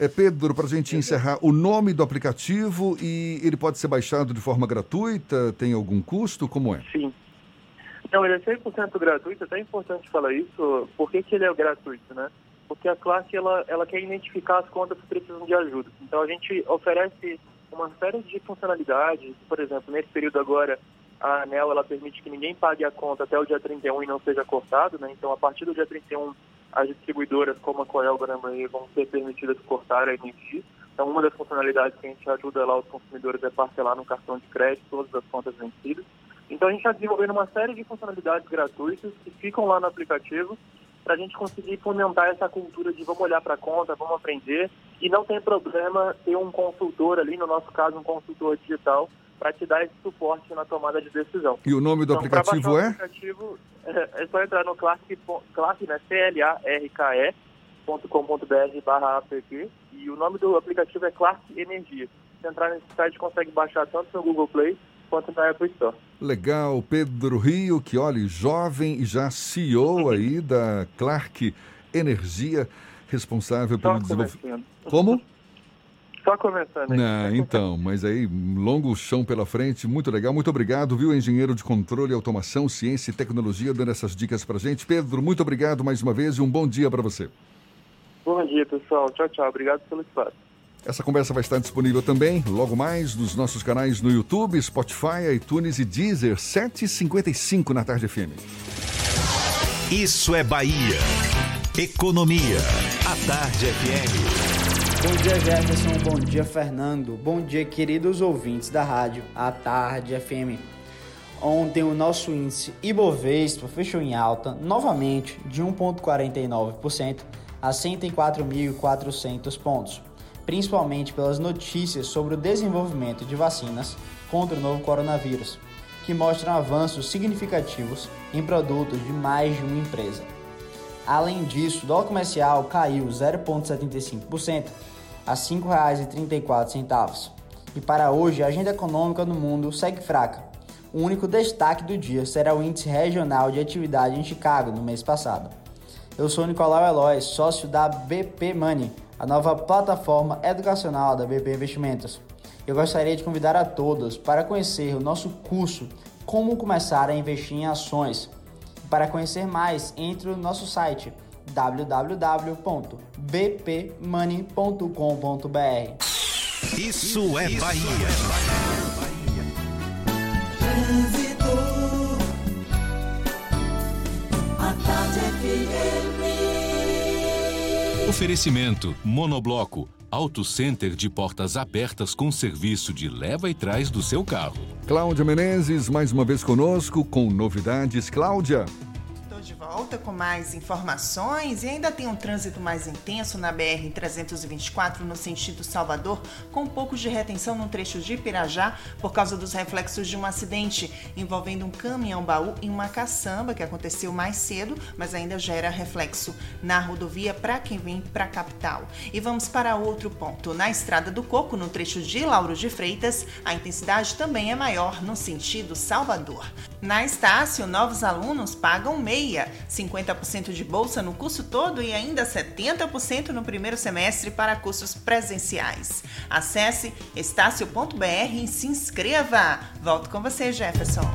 É, Pedro, para a gente encerrar, o nome do aplicativo e ele pode ser baixado de forma gratuita? Tem algum custo? Como é? Sim. Não, ele é 100% gratuito, é até importante falar isso. Por que, que ele é gratuito, né? Porque a classe, ela, ela quer identificar as contas que precisam de ajuda. Então, a gente oferece uma série de funcionalidades. Por exemplo, nesse período agora, a ANEL, ela permite que ninguém pague a conta até o dia 31 e não seja cortado, né? Então, a partir do dia 31, as distribuidoras, como a Coel Gramaí, vão ser permitidas cortar a energia. Então, uma das funcionalidades que a gente ajuda lá os consumidores é parcelar no cartão de crédito todas as contas vencidas. Então, a gente está desenvolvendo uma série de funcionalidades gratuitas que ficam lá no aplicativo para a gente conseguir fomentar essa cultura de vamos olhar para a conta, vamos aprender e não tem problema ter um consultor ali, no nosso caso, um consultor digital, para te dar esse suporte na tomada de decisão. E o nome do Então, aplicativo é? O aplicativo é, é só entrar no classe, classe né, C-L-A-R-K-E.com.br barra app e o nome do aplicativo é Clark Energia. Se entrar nesse site, consegue baixar tanto no Google Play quanto na Apple Store. Legal, Pedro Rio, que olha, jovem e já CEO aí da Clark Energia, responsável pelo desenvolvimento. Como? Só começando. hein? Ah, então, mas aí, longo chão pela frente, muito legal. Muito obrigado, viu, engenheiro de controle, automação, ciência e tecnologia, dando essas dicas pra gente. Pedro, muito obrigado mais uma vez e um bom dia para você. Bom dia, pessoal. Tchau, tchau. Obrigado pelo espaço. Essa conversa vai estar disponível também, logo mais, nos nossos canais no YouTube, Spotify, iTunes e Deezer, 7h55 na Tarde FM. Isso é Bahia. Economia. A Tarde FM. Bom dia, Jefferson. Bom dia, Fernando. Bom dia, queridos ouvintes da rádio A Tarde FM. Ontem o nosso índice Ibovespa fechou em alta novamente de 1,49% a 104.400 pontos, principalmente pelas notícias sobre o desenvolvimento de vacinas contra o novo coronavírus, que mostram avanços significativos em produtos de mais de uma empresa. Além disso, o dólar comercial caiu 0,75% a R$ 5,34. E para hoje, a agenda econômica no mundo segue fraca. O único destaque do dia será o Índice Regional de Atividade em Chicago, no mês passado. Eu sou Nicolau Eloy, sócio da BP Money, a nova plataforma educacional da BP Investimentos. Eu gostaria de convidar a todos para conhecer o nosso curso Como Começar a Investir em Ações. Para conhecer mais, entre no nosso site www.bpmoney.com.br. Isso é Bahia. Trânsito. A tarde FM. Oferecimento Monobloco. Auto Center de portas abertas com serviço de leva e trás do seu carro. Cláudia Menezes, mais uma vez conosco com novidades. Cláudia. Estou de volta com mais informações e ainda tem um trânsito mais intenso na BR-324 no sentido Salvador, com um pouco de retenção no trecho de Pirajá por causa dos reflexos de um acidente envolvendo um caminhão-baú e uma caçamba que aconteceu mais cedo, mas ainda gera reflexo na rodovia para quem vem para a capital. E vamos para outro ponto. Na Estrada do Coco, no trecho de Lauro de Freitas, a intensidade também é maior no sentido Salvador. Na Estácio, novos alunos pagam meia, 50% de bolsa no curso todo e ainda 70% no primeiro semestre para cursos presenciais. Acesse estácio.br e se inscreva. Volto com você, Jefferson.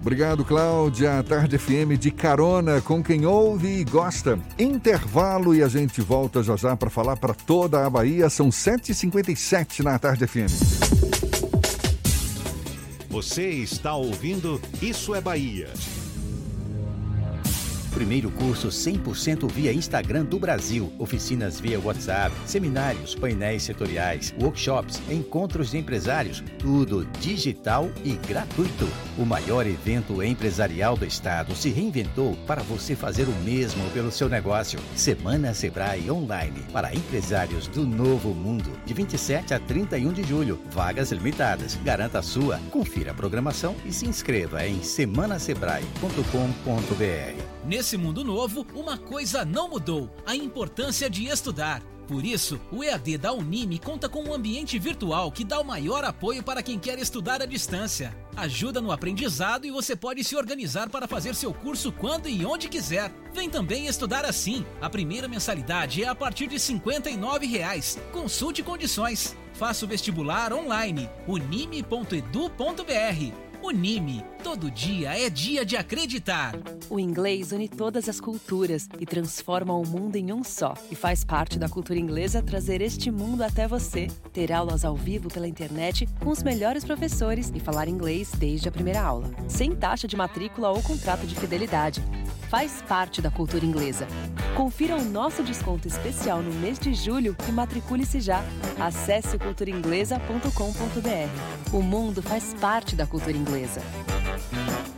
Obrigado, Cláudia. Tarde FM de carona com quem ouve e gosta. Intervalo e a gente volta já já para falar para toda a Bahia. São 7h57 na Tarde FM. Você está ouvindo Isso é Bahia. Primeiro curso 100% via Instagram do Brasil. Oficinas via WhatsApp, seminários, painéis setoriais, workshops, encontros de empresários. Tudo digital e gratuito. O maior evento empresarial do estado se reinventou para você fazer o mesmo pelo seu negócio. Semana Sebrae Online para empresários do novo mundo. De 27 a 31 de julho. Vagas limitadas. Garanta a sua. Confira a programação e se inscreva em semanasebrae.com.br. Nesse mundo novo, uma coisa não mudou: a importância de estudar. Por isso, o EAD da Unime conta com um ambiente virtual que dá o maior apoio para quem quer estudar à distância. Ajuda no aprendizado e você pode se organizar para fazer seu curso quando e onde quiser. Vem também estudar assim. A primeira mensalidade é a partir de 59 reais. Consulte condições. Faça o vestibular online. unime.edu.br. Unime, todo dia é dia de acreditar. O inglês une todas as culturas e transforma o mundo em um só. E faz parte da cultura inglesa trazer este mundo até você. Ter aulas ao vivo pela internet com os melhores professores e falar inglês desde a primeira aula. Sem taxa de matrícula ou contrato de fidelidade. Faz parte da cultura inglesa. Confira o nosso desconto especial no mês de julho e matricule-se já. Acesse culturainglesa.com.br. O mundo faz parte da cultura inglesa. Thank you.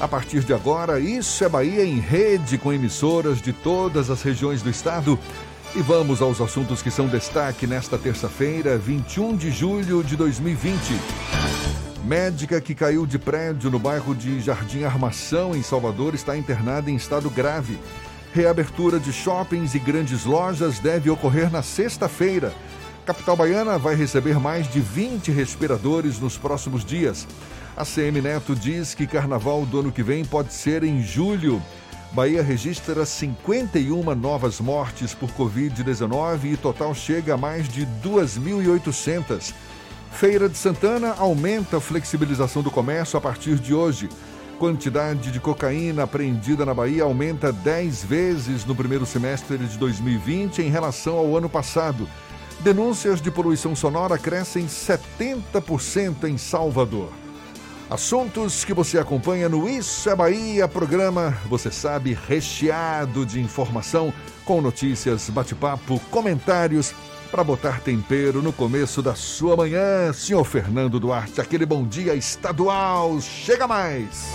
A partir de agora, Isso é Bahia em rede com emissoras de todas as regiões do estado. E vamos aos assuntos que são destaque nesta terça-feira, 21 de julho de 2020. Médica que caiu de prédio no bairro de Jardim Armação, em Salvador, está internada em estado grave. Reabertura de shoppings e grandes lojas deve ocorrer na sexta-feira. Capital Baiana vai receber mais de 20 respiradores nos próximos dias. A CM Neto diz que carnaval do ano que vem pode ser em julho. Bahia registra 51 novas mortes por Covid-19 e total chega a mais de 2.800. Feira de Santana aumenta a flexibilização do comércio a partir de hoje. Quantidade de cocaína apreendida na Bahia aumenta 10 vezes no primeiro semestre de 2020 em relação ao ano passado. Denúncias de poluição sonora crescem 70% em Salvador. Assuntos que você acompanha no Isso é Bahia, programa, você sabe, recheado de informação, com notícias, bate-papo, comentários, para botar tempero no começo da sua manhã. Senhor Fernando Duarte, aquele bom dia estadual, chega mais!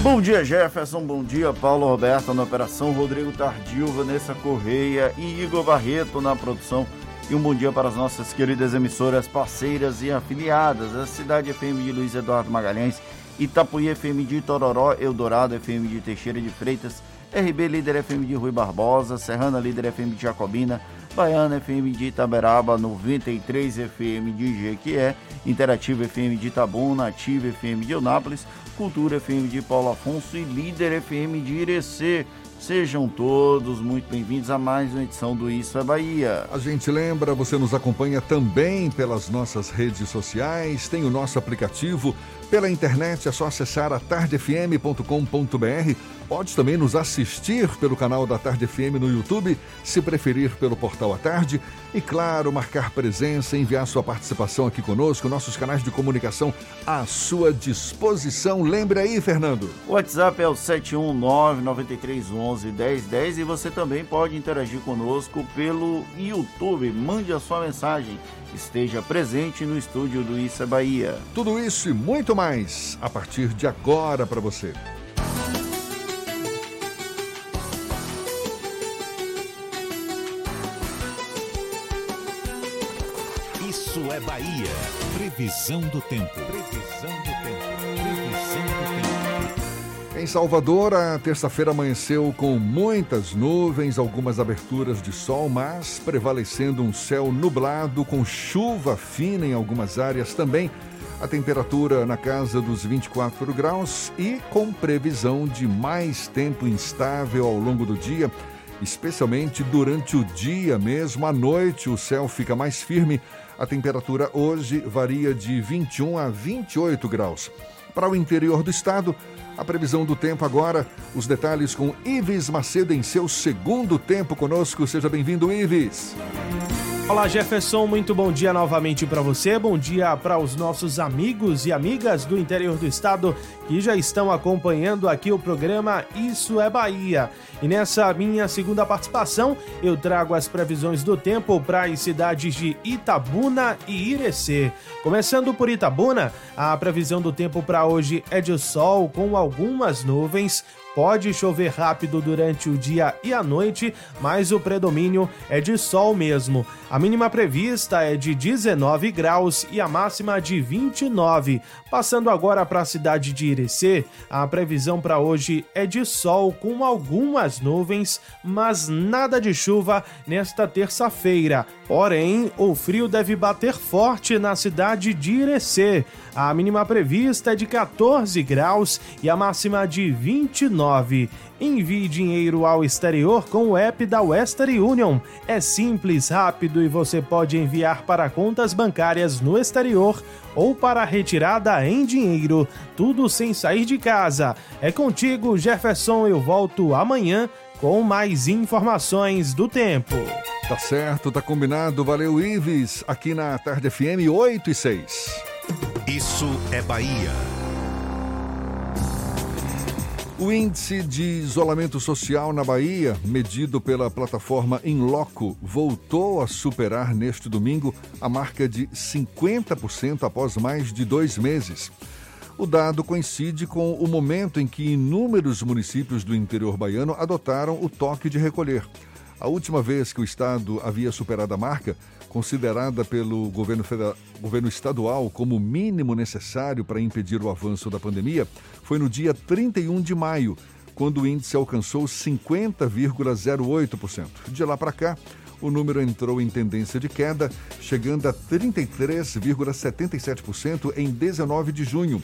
Bom dia, Jefferson. Bom dia, Paulo Roberto na operação, Rodrigo Tardil, Vanessa Correia e Igor Barreto na produção. E um bom dia para as nossas queridas emissoras parceiras e afiliadas, a Cidade FM de Luiz Eduardo Magalhães, Itapuí FM de Tororó, Eldorado FM de Teixeira de Freitas, RB Líder FM de Rui Barbosa, Serrana Líder FM de Jacobina, Baiana FM de Itaberaba, 93 FM de Jequié, Interativa FM de Itabuna, Ativa FM de Eunápolis, Cultura FM de Paulo Afonso e Líder FM de Irecê. Sejam todos muito bem-vindos a mais uma edição do Isso é Bahia. A gente lembra, você nos acompanha também pelas nossas redes sociais, tem o nosso aplicativo. Pela internet é só acessar a tardefm.com.br. Pode também nos assistir pelo canal da Tarde FM no YouTube, se preferir pelo portal à tarde. E claro, marcar presença, enviar sua participação aqui conosco, nossos canais de comunicação à sua disposição. Lembre aí, Fernando. O WhatsApp é o 71993111010 e você também pode interagir conosco pelo YouTube. Mande a sua mensagem. Esteja presente no estúdio do Isso é Bahia. Tudo isso e muito mais a partir de agora para você. Bahia. Previsão do tempo. Previsão do tempo. Previsão do tempo. Em Salvador, a terça-feira amanheceu com muitas nuvens, algumas aberturas de sol, mas prevalecendo um céu nublado com chuva fina em algumas áreas também. A temperatura na casa dos 24 graus e com previsão de mais tempo instável ao longo do dia, especialmente durante o dia mesmo. À noite, o céu fica mais firme. A temperatura hoje varia de 21 a 28 graus. Para o interior do estado, a previsão do tempo agora, os detalhes com Ives Macedo em seu segundo tempo conosco. Seja bem-vindo, Ives. Olá, Jefferson, muito bom dia novamente para você. Bom dia para os nossos amigos e amigas do interior do estado que já estão acompanhando aqui o programa Isso é Bahia. E nessa minha segunda participação, eu trago as previsões do tempo para as cidades de Itabuna e Irecê. Começando por Itabuna, a previsão do tempo para hoje é de sol com algumas nuvens Pode chover rápido durante o dia e a noite, mas o predomínio é de sol mesmo. A mínima prevista é de 19 graus e a máxima de 29. Passando agora para a cidade de Irecê, a previsão para hoje é de sol com algumas nuvens, mas nada de chuva nesta terça-feira. Porém, o frio deve bater forte na cidade de Irecê. A mínima prevista é de 14 graus e a máxima de 29. Envie dinheiro ao exterior com o app da Western Union. É simples, rápido e você pode enviar para contas bancárias no exterior ou para retirada em dinheiro, tudo sem sair de casa. É contigo, Jefferson. Eu volto amanhã com mais informações do tempo. Tá certo, tá combinado. Valeu, Ives, aqui na Tarde FM 8 e 6. Isso é Bahia. O índice de isolamento social na Bahia, medido pela plataforma Inloco, voltou a superar neste domingo a marca de 50% após mais de dois meses. O dado coincide com o momento em que inúmeros municípios do interior baiano adotaram o toque de recolher. A última vez que o estado havia superado a marca, considerada pelo governo, federal, governo estadual como o mínimo necessário para impedir o avanço da pandemia, foi no dia 31 de maio, quando o índice alcançou 50,08%. De lá para cá, o número entrou em tendência de queda, chegando a 33,77% em 19 de junho.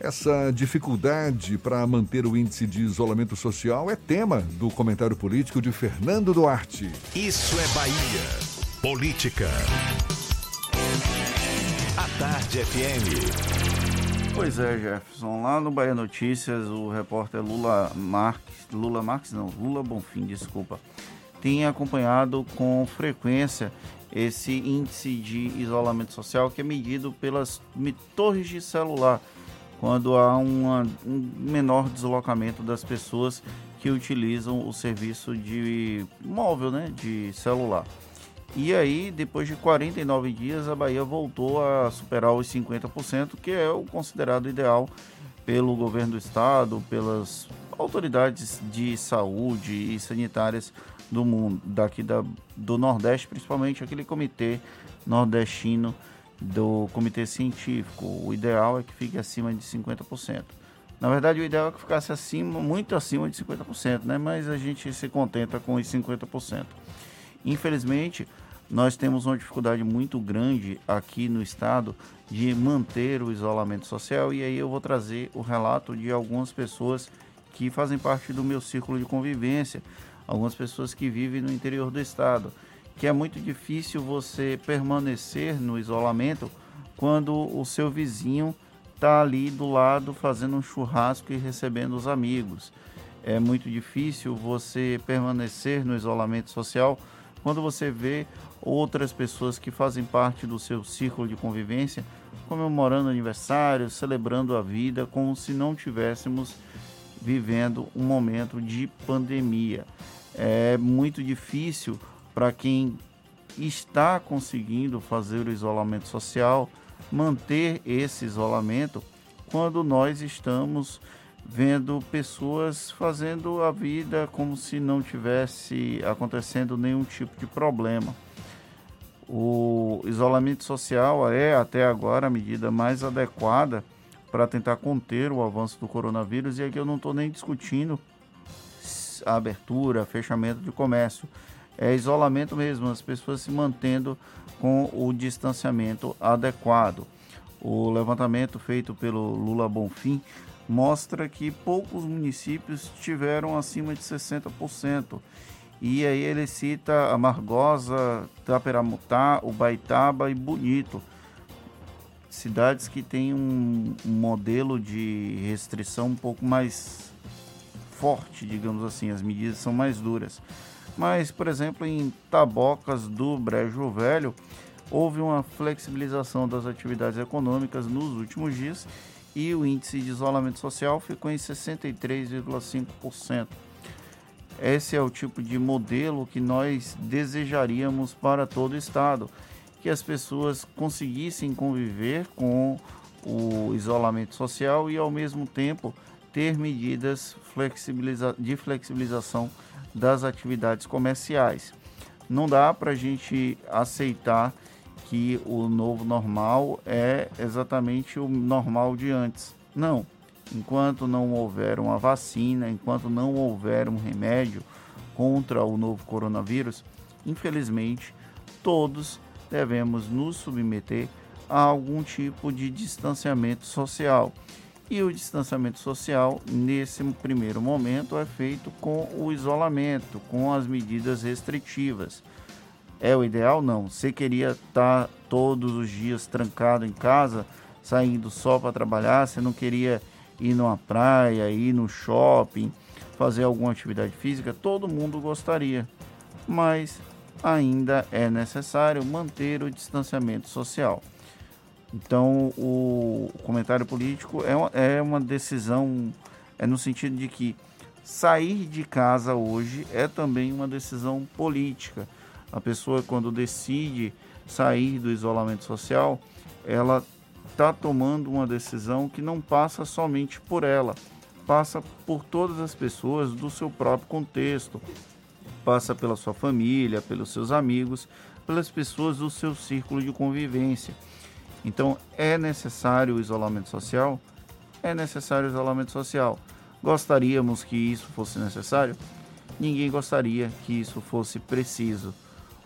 Essa dificuldade para manter o índice de isolamento social é tema do comentário político de Fernando Duarte. Isso é Bahia. Política. A Tarde FM. Pois é, Jefferson. Lá no Bahia Notícias, o repórter Lula Marques, Lula Marques não, Lula Bonfim, desculpa, tem acompanhado com frequência esse índice de isolamento social que é medido pelas torres de celular quando há uma, um menor deslocamento das pessoas que utilizam o serviço de móvel, né, de celular. E aí, depois de 49 dias, a Bahia voltou a superar os 50%, que é o considerado ideal pelo governo do estado, pelas autoridades de saúde e sanitárias do mundo, daqui da, do Nordeste, principalmente aquele comitê nordestino do comitê científico. O ideal é que fique acima de 50%. Na verdade, o ideal é que ficasse acima, muito acima de 50%, né? mas a gente se contenta com os 50%. Infelizmente, nós temos uma dificuldade muito grande aqui no estado de manter o isolamento social e aí eu vou trazer o relato de algumas pessoas que fazem parte do meu círculo de convivência, algumas pessoas que vivem no interior do estado que é muito difícil você permanecer no isolamento quando o seu vizinho está ali do lado fazendo um churrasco e recebendo os amigos. É muito difícil você permanecer no isolamento social quando você vê outras pessoas que fazem parte do seu círculo de convivência comemorando aniversário, celebrando a vida como se não tivéssemos vivendo um momento de pandemia. É muito difícil para quem está conseguindo fazer o isolamento social, manter esse isolamento quando nós estamos vendo pessoas fazendo a vida como se não tivesse acontecendo nenhum tipo de problema. O isolamento social é até agora a medida mais adequada para tentar conter o avanço do coronavírus e aqui eu não estou nem discutindo a abertura, fechamento de comércio é isolamento mesmo, as pessoas se mantendo com o distanciamento adequado. O levantamento feito pelo Lula Bonfim mostra que poucos municípios tiveram acima de 60%. E aí ele cita Amargosa, Taperamutá, Ubaitaba e Bonito. Cidades que têm um, um modelo de restrição um pouco mais forte, digamos assim, as medidas são mais duras. Mas, por exemplo, em Tabocas do Brejo Velho, houve uma flexibilização das atividades econômicas nos últimos dias e o índice de isolamento social ficou em 63,5%. Esse é o tipo de modelo que nós desejaríamos para todo o estado, que as pessoas conseguissem conviver com o isolamento social e ao mesmo tempo ter medidas flexibiliza de flexibilização das atividades comerciais. Não dá para a gente aceitar que o novo normal é exatamente o normal de antes. Não. Enquanto não houver uma vacina, enquanto não houver um remédio contra o novo coronavírus, infelizmente, todos devemos nos submeter a algum tipo de distanciamento social. E o distanciamento social, nesse primeiro momento, é feito com o isolamento, com as medidas restritivas. É o ideal? Não. Você queria estar todos os dias trancado em casa, saindo só para trabalhar, você não queria ir numa praia, ir no shopping, fazer alguma atividade física? Todo mundo gostaria. Mas ainda é necessário manter o distanciamento social. Então, o comentário político é uma, é uma decisão, é no sentido de que sair de casa hoje é também uma decisão política. A pessoa, quando decide sair do isolamento social, ela está tomando uma decisão que não passa somente por ela, passa por todas as pessoas do seu próprio contexto, passa pela sua família, pelos seus amigos, pelas pessoas do seu círculo de convivência. Então, é necessário o isolamento social? É necessário o isolamento social. Gostaríamos que isso fosse necessário? Ninguém gostaria que isso fosse preciso.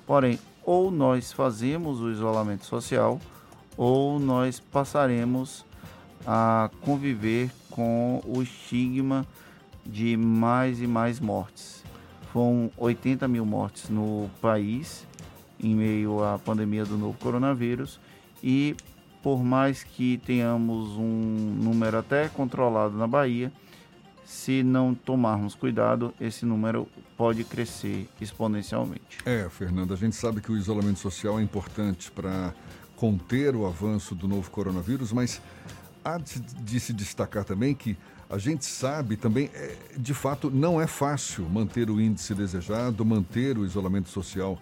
Porém, ou nós fazemos o isolamento social, ou nós passaremos a conviver com o estigma de mais e mais mortes. Foram 80 mil mortes no país em meio à pandemia do novo coronavírus e por mais que tenhamos um número até controlado na Bahia, se não tomarmos cuidado, esse número pode crescer exponencialmente. É, Fernando, a gente sabe que o isolamento social é importante para conter o avanço do novo coronavírus, mas há de, se destacar também que a gente sabe também, é, de fato, não é fácil manter o índice desejado, manter o isolamento social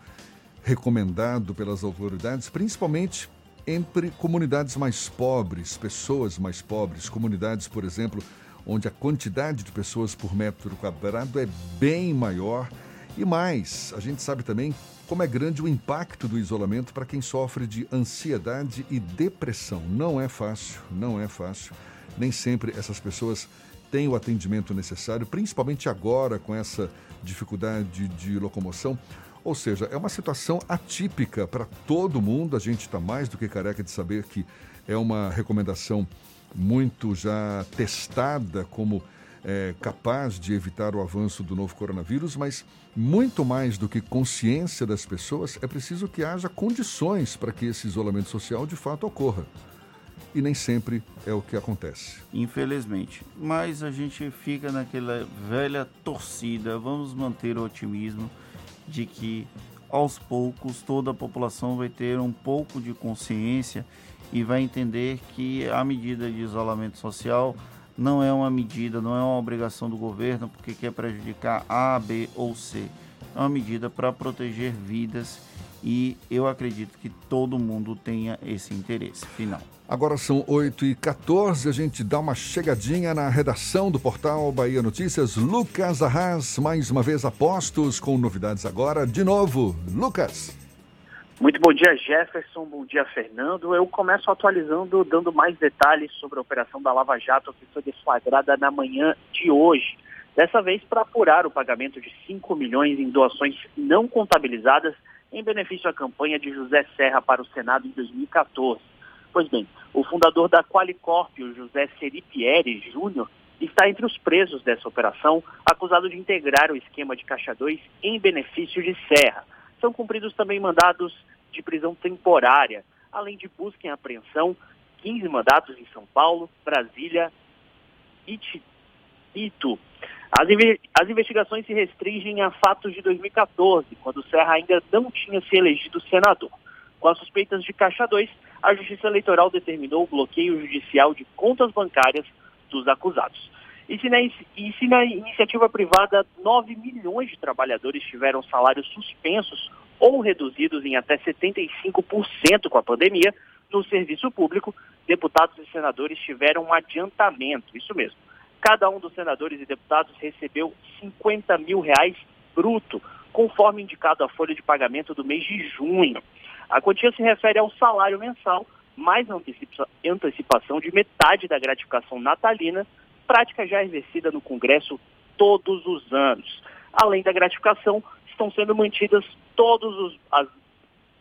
recomendado pelas autoridades, principalmente entre comunidades mais pobres, pessoas mais pobres, comunidades, por exemplo, onde a quantidade de pessoas por metro quadrado é bem maior. E mais, a gente sabe também como é grande o impacto do isolamento para quem sofre de ansiedade e depressão. Não é fácil, não é fácil. Nem sempre essas pessoas têm o atendimento necessário, principalmente agora com essa dificuldade de locomoção. Ou seja, é uma situação atípica para todo mundo. A gente está mais do que careca de saber que é uma recomendação muito já testada como é, capaz de evitar o avanço do novo coronavírus, mas muito mais do que consciência das pessoas, é preciso que haja condições para que esse isolamento social de fato ocorra. E nem sempre é o que acontece. Infelizmente. Mas a gente fica naquela velha torcida, vamos manter o otimismo de que aos poucos toda a população vai ter um pouco de consciência e vai entender que a medida de isolamento social não é uma medida, não é uma obrigação do governo porque quer prejudicar A, B ou C. É uma medida para proteger vidas e eu acredito que todo mundo tenha esse interesse final. Agora são 8 e 14 a gente dá uma chegadinha na redação do portal Bahia Notícias. Lucas Arras, mais uma vez apostos com novidades agora. De novo, Lucas. Muito bom dia, Jefferson. Bom dia, Fernando. Eu começo atualizando, dando mais detalhes sobre a operação da Lava Jato que foi deflagrada na manhã de hoje. Dessa vez para apurar o pagamento de 5 milhões em doações não contabilizadas em benefício à campanha de José Serra para o Senado em 2014. Pois bem, o fundador da Qualicorp, o José Seripieri Júnior, está entre os presos dessa operação, acusado de integrar o esquema de Caixa 2 em benefício de Serra. São cumpridos também mandados de prisão temporária, além de busca e apreensão, 15 mandatos em São Paulo, Brasília e Itu. As, as, investigações se restringem a fatos de 2014, quando Serra ainda não tinha se elegido senador. Com as suspeitas de Caixa 2, a Justiça Eleitoral determinou o bloqueio judicial de contas bancárias dos acusados. E se, na, e se na iniciativa privada 9 milhões de trabalhadores tiveram salários suspensos ou reduzidos em até 75% com a pandemia, no serviço público, deputados e senadores tiveram um adiantamento, isso mesmo, cada um dos senadores e deputados recebeu 50 mil reais bruto, conforme indicado a folha de pagamento do mês de junho. A quantia se refere ao salário mensal, mais antecipa antecipação de metade da gratificação natalina, prática já exercida no Congresso todos os anos. Além da gratificação, estão sendo mantidas todas as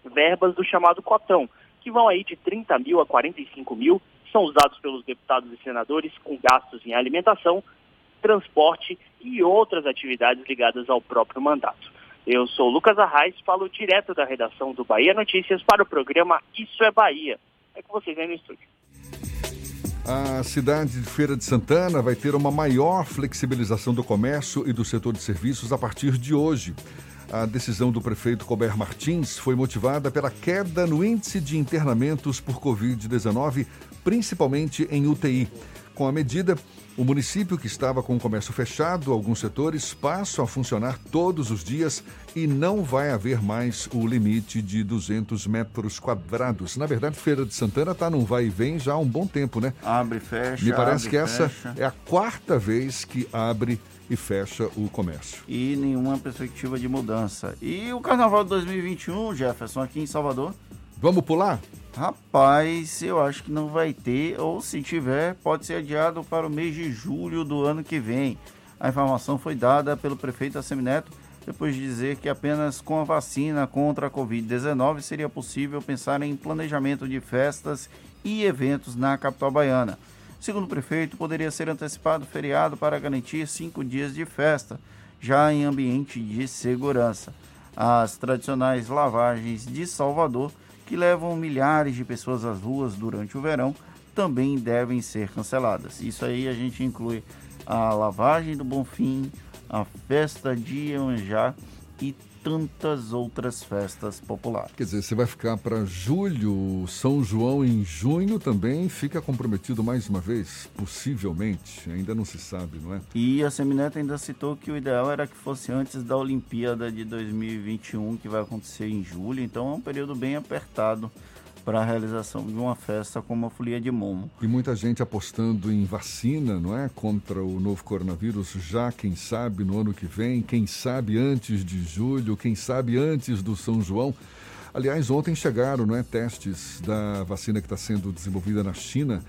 verbas do chamado cotão, que vão aí de 30 mil a 45 mil, são usados pelos deputados e senadores com gastos em alimentação, transporte e outras atividades ligadas ao próprio mandato. Eu sou Lucas Arraes, falo direto da redação do Bahia Notícias para o programa Isso é Bahia. É com vocês aí no estúdio. A cidade de Feira de Santana vai ter uma maior flexibilização do comércio e do setor de serviços a partir de hoje. A decisão do prefeito Colbert Martins foi motivada pela queda no índice de internamentos por Covid-19, principalmente em UTI. Com a medida, o município que estava com o comércio fechado, alguns setores passam a funcionar todos os dias e não vai haver mais o limite de 200 metros quadrados. Na verdade, Feira de Santana está num vai e vem já há um bom tempo, né? Abre, fecha. Me parece abre, que essa fecha. é a quarta vez que abre e fecha o comércio. E nenhuma perspectiva de mudança. E o carnaval de 2021, Jefferson, aqui em Salvador? Vamos pular? Rapaz, eu acho que não vai ter, ou se tiver, pode ser adiado para o mês de julho do ano que vem. A informação foi dada pelo prefeito Assemineto depois de dizer que apenas com a vacina contra a Covid-19 seria possível pensar em planejamento de festas e eventos na capital baiana. Segundo o prefeito, poderia ser antecipado o feriado para garantir cinco dias de festa, já em ambiente de segurança. As tradicionais lavagens de Salvador, que levam milhares de pessoas às ruas durante o verão, também devem ser canceladas. Isso aí a gente inclui a lavagem do Bonfim, a festa de Iemanjá e tantas outras festas populares. Quer dizer, você vai ficar para julho, São João em junho também fica comprometido mais uma vez? Possivelmente, ainda não se sabe, não é? E a Semineto ainda citou que o ideal era que fosse antes da Olimpíada de 2021, que vai acontecer em julho, então é um período bem apertado para a realização de uma festa como a Folia de Momo. E muita gente apostando em vacina, não é? Contra o novo coronavírus, já quem sabe no ano que vem, quem sabe antes de julho, quem sabe antes do São João. Aliás, ontem chegaram não é, testes da vacina que está sendo desenvolvida na China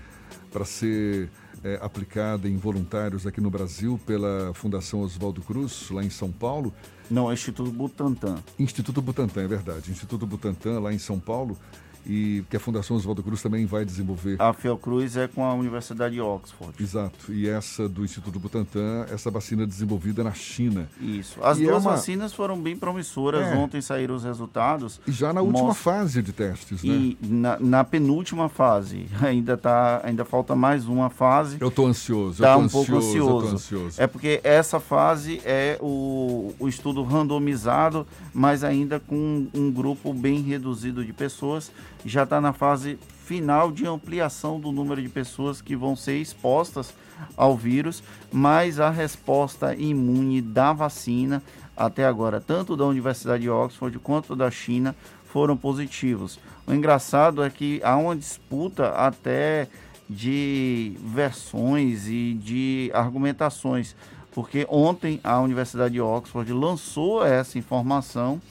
para ser é, aplicada em voluntários aqui no Brasil pela Fundação Oswaldo Cruz, lá em São Paulo. Não, é Instituto Butantan. Instituto Butantan, é verdade. Instituto Butantan, lá em São Paulo e que a Fundação Oswaldo Cruz também vai desenvolver. A Fiocruz é com a Universidade de Oxford. Exato. E essa do Instituto Butantan, essa vacina desenvolvida na China. Isso. As e duas é uma... vacinas foram bem promissoras. É. Ontem saíram os resultados. E já na última fase de testes, né? E na, na, penúltima fase. Ainda tá, ainda falta mais uma fase. Eu estou ansioso. Tá tô um ansioso, pouco ansioso. Ansioso. É porque essa fase é o, o estudo randomizado, mas ainda com um grupo bem reduzido de pessoas. Já está na fase final de ampliação do número de pessoas que vão ser expostas ao vírus, mas a resposta imune da vacina até agora, tanto da Universidade de Oxford quanto da China, foram positivos. O engraçado é que há uma disputa até de versões e de argumentações, porque ontem a Universidade de Oxford lançou essa informação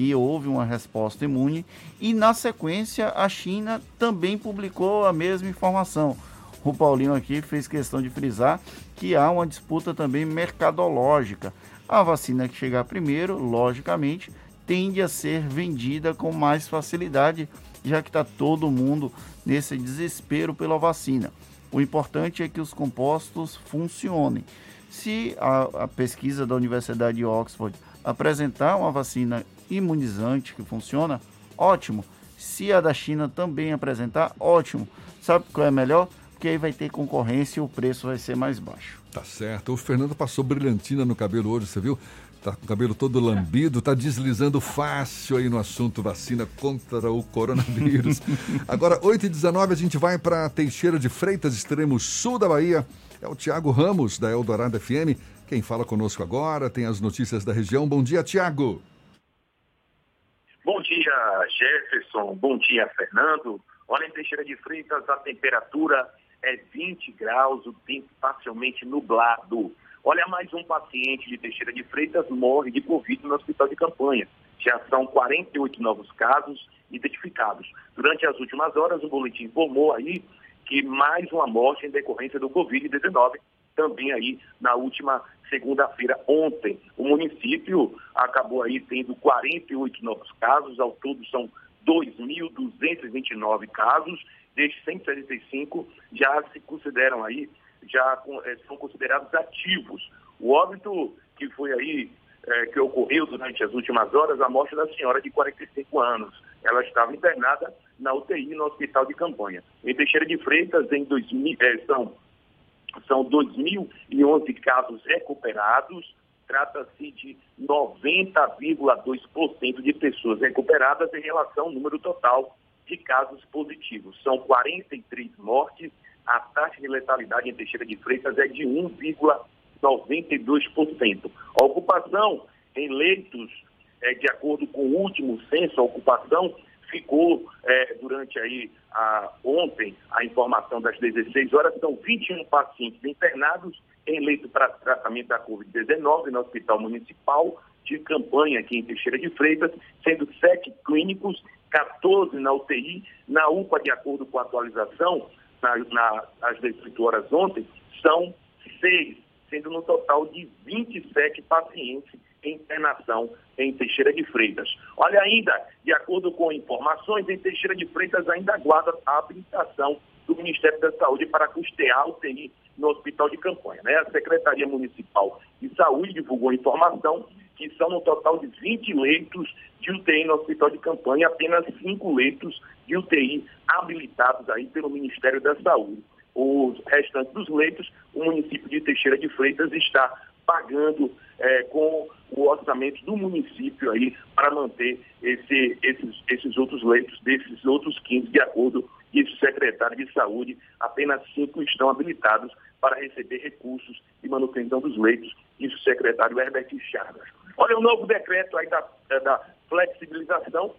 que houve uma resposta imune e na sequência a China também publicou a mesma informação. O Paulinho aqui fez questão de frisar que há uma disputa também mercadológica. A vacina que chegar primeiro, logicamente, tende a ser vendida com mais facilidade, já que está todo mundo nesse desespero pela vacina. O importante é que os compostos funcionem. Se a, a pesquisa da Universidade de Oxford apresentar uma vacina imunizante que funciona, ótimo. Se a da China também apresentar, ótimo. Sabe qual é melhor? Porque aí vai ter concorrência e o preço vai ser mais baixo. Tá certo. O Fernando passou brilhantina no cabelo hoje, você viu? Tá com o cabelo todo lambido, tá deslizando fácil aí no assunto vacina contra o coronavírus. Agora, 8h19, a gente vai para Teixeira de Freitas, extremo sul da Bahia. É o Tiago Ramos, da Eldorado FM. Quem fala conosco agora tem as notícias da região. Bom dia, Tiago. Bom dia, Jefferson. Bom dia, Fernando. Olha, em Teixeira de Freitas, a temperatura é 20 graus, o tempo parcialmente nublado. Olha, mais um paciente de Teixeira de Freitas morre de Covid no hospital de campanha. Já são 48 novos casos identificados. Durante as últimas horas, o boletim informou aí que mais uma morte em decorrência do Covid-19, também aí na última segunda-feira, ontem. O município acabou aí tendo 48 novos casos, ao todo são 2.229 casos, destes 175 já se consideram aí, já eh, são considerados ativos. O óbito que foi aí, é, que ocorreu durante as últimas horas, a morte da senhora de 45 anos. Ela estava internada na UTI no hospital de campanha. Em Teixeira de Freitas, em 2000, é, são, são 2.011 casos recuperados, trata-se de 90,2% de pessoas recuperadas em relação ao número total de casos positivos. São 43 mortes, a taxa de letalidade em Teixeira de Freitas é de 1,92%. A ocupação em leitos, é, de acordo com o último censo, a ocupação ficou é, durante aí a, ontem a informação das 16 horas, são 21 pacientes internados em leito para tratamento da Covid-19 no Hospital Municipal de Campanha, aqui em Teixeira de Freitas, sendo sete clínicos, 14 na UTI, na UPA, de acordo com a atualização, na, na, às 18 horas ontem, são seis, sendo no total de 27 pacientes internação em Teixeira de Freitas. Olha ainda, de acordo com informações, em Teixeira de Freitas ainda aguarda a habilitação do Ministério da Saúde para custear a UTI no hospital de campanha. Né? A Secretaria Municipal de Saúde divulgou informação que são no total de 20 leitos de UTI no hospital de campanha, apenas 5 leitos de UTI habilitados aí pelo Ministério da Saúde. Os restantes dos leitos, o município de Teixeira de Freitas está pagando é, com o orçamento do município aí para manter esse, esses, esses outros leitos, desses outros 15, de acordo com o secretário de Saúde, apenas cinco estão habilitados para receber recursos de manutenção dos leitos, isso o secretário Herbert Chagas. Olha, o novo decreto aí da, é, da flexibilização,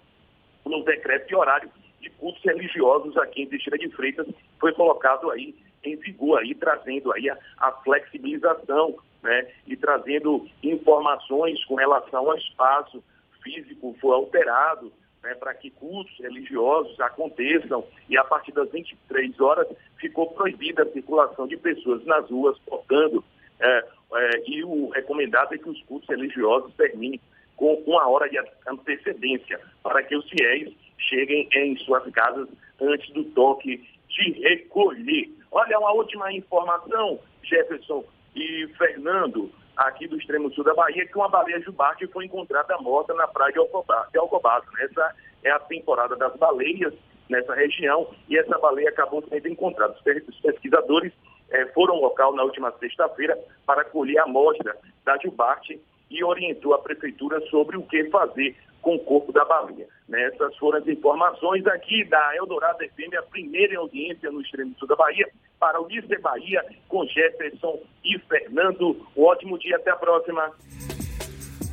o novo decreto de horário de cultos religiosos aqui em Teixeira de Freitas foi colocado aí em vigor, aí, trazendo aí a, a flexibilização né, e trazendo informações com relação ao espaço físico foi alterado né, para que cultos religiosos aconteçam e a partir das 23 horas ficou proibida a circulação de pessoas nas ruas portando é, é, e o recomendado é que os cultos religiosos terminem com uma hora de antecedência para que os fiéis cheguem em suas casas antes do toque de recolher. Olha, uma última informação, Jefferson e Fernando, aqui do extremo sul da Bahia, que uma baleia jubarte foi encontrada morta na praia de Alcobaça. Essa é a temporada das baleias nessa região e essa baleia acabou sendo encontrada. Os pesquisadores eh, foram ao local na última sexta-feira para colher a amostra da jubarte e orientou a prefeitura sobre o que fazer com o corpo da baleia. Né? Essas foram as informações aqui da Eldorado FM, a primeira audiência no extremo sul da Bahia, para o Nice Bahia, com Jefferson e Fernando. Um ótimo dia, até a próxima.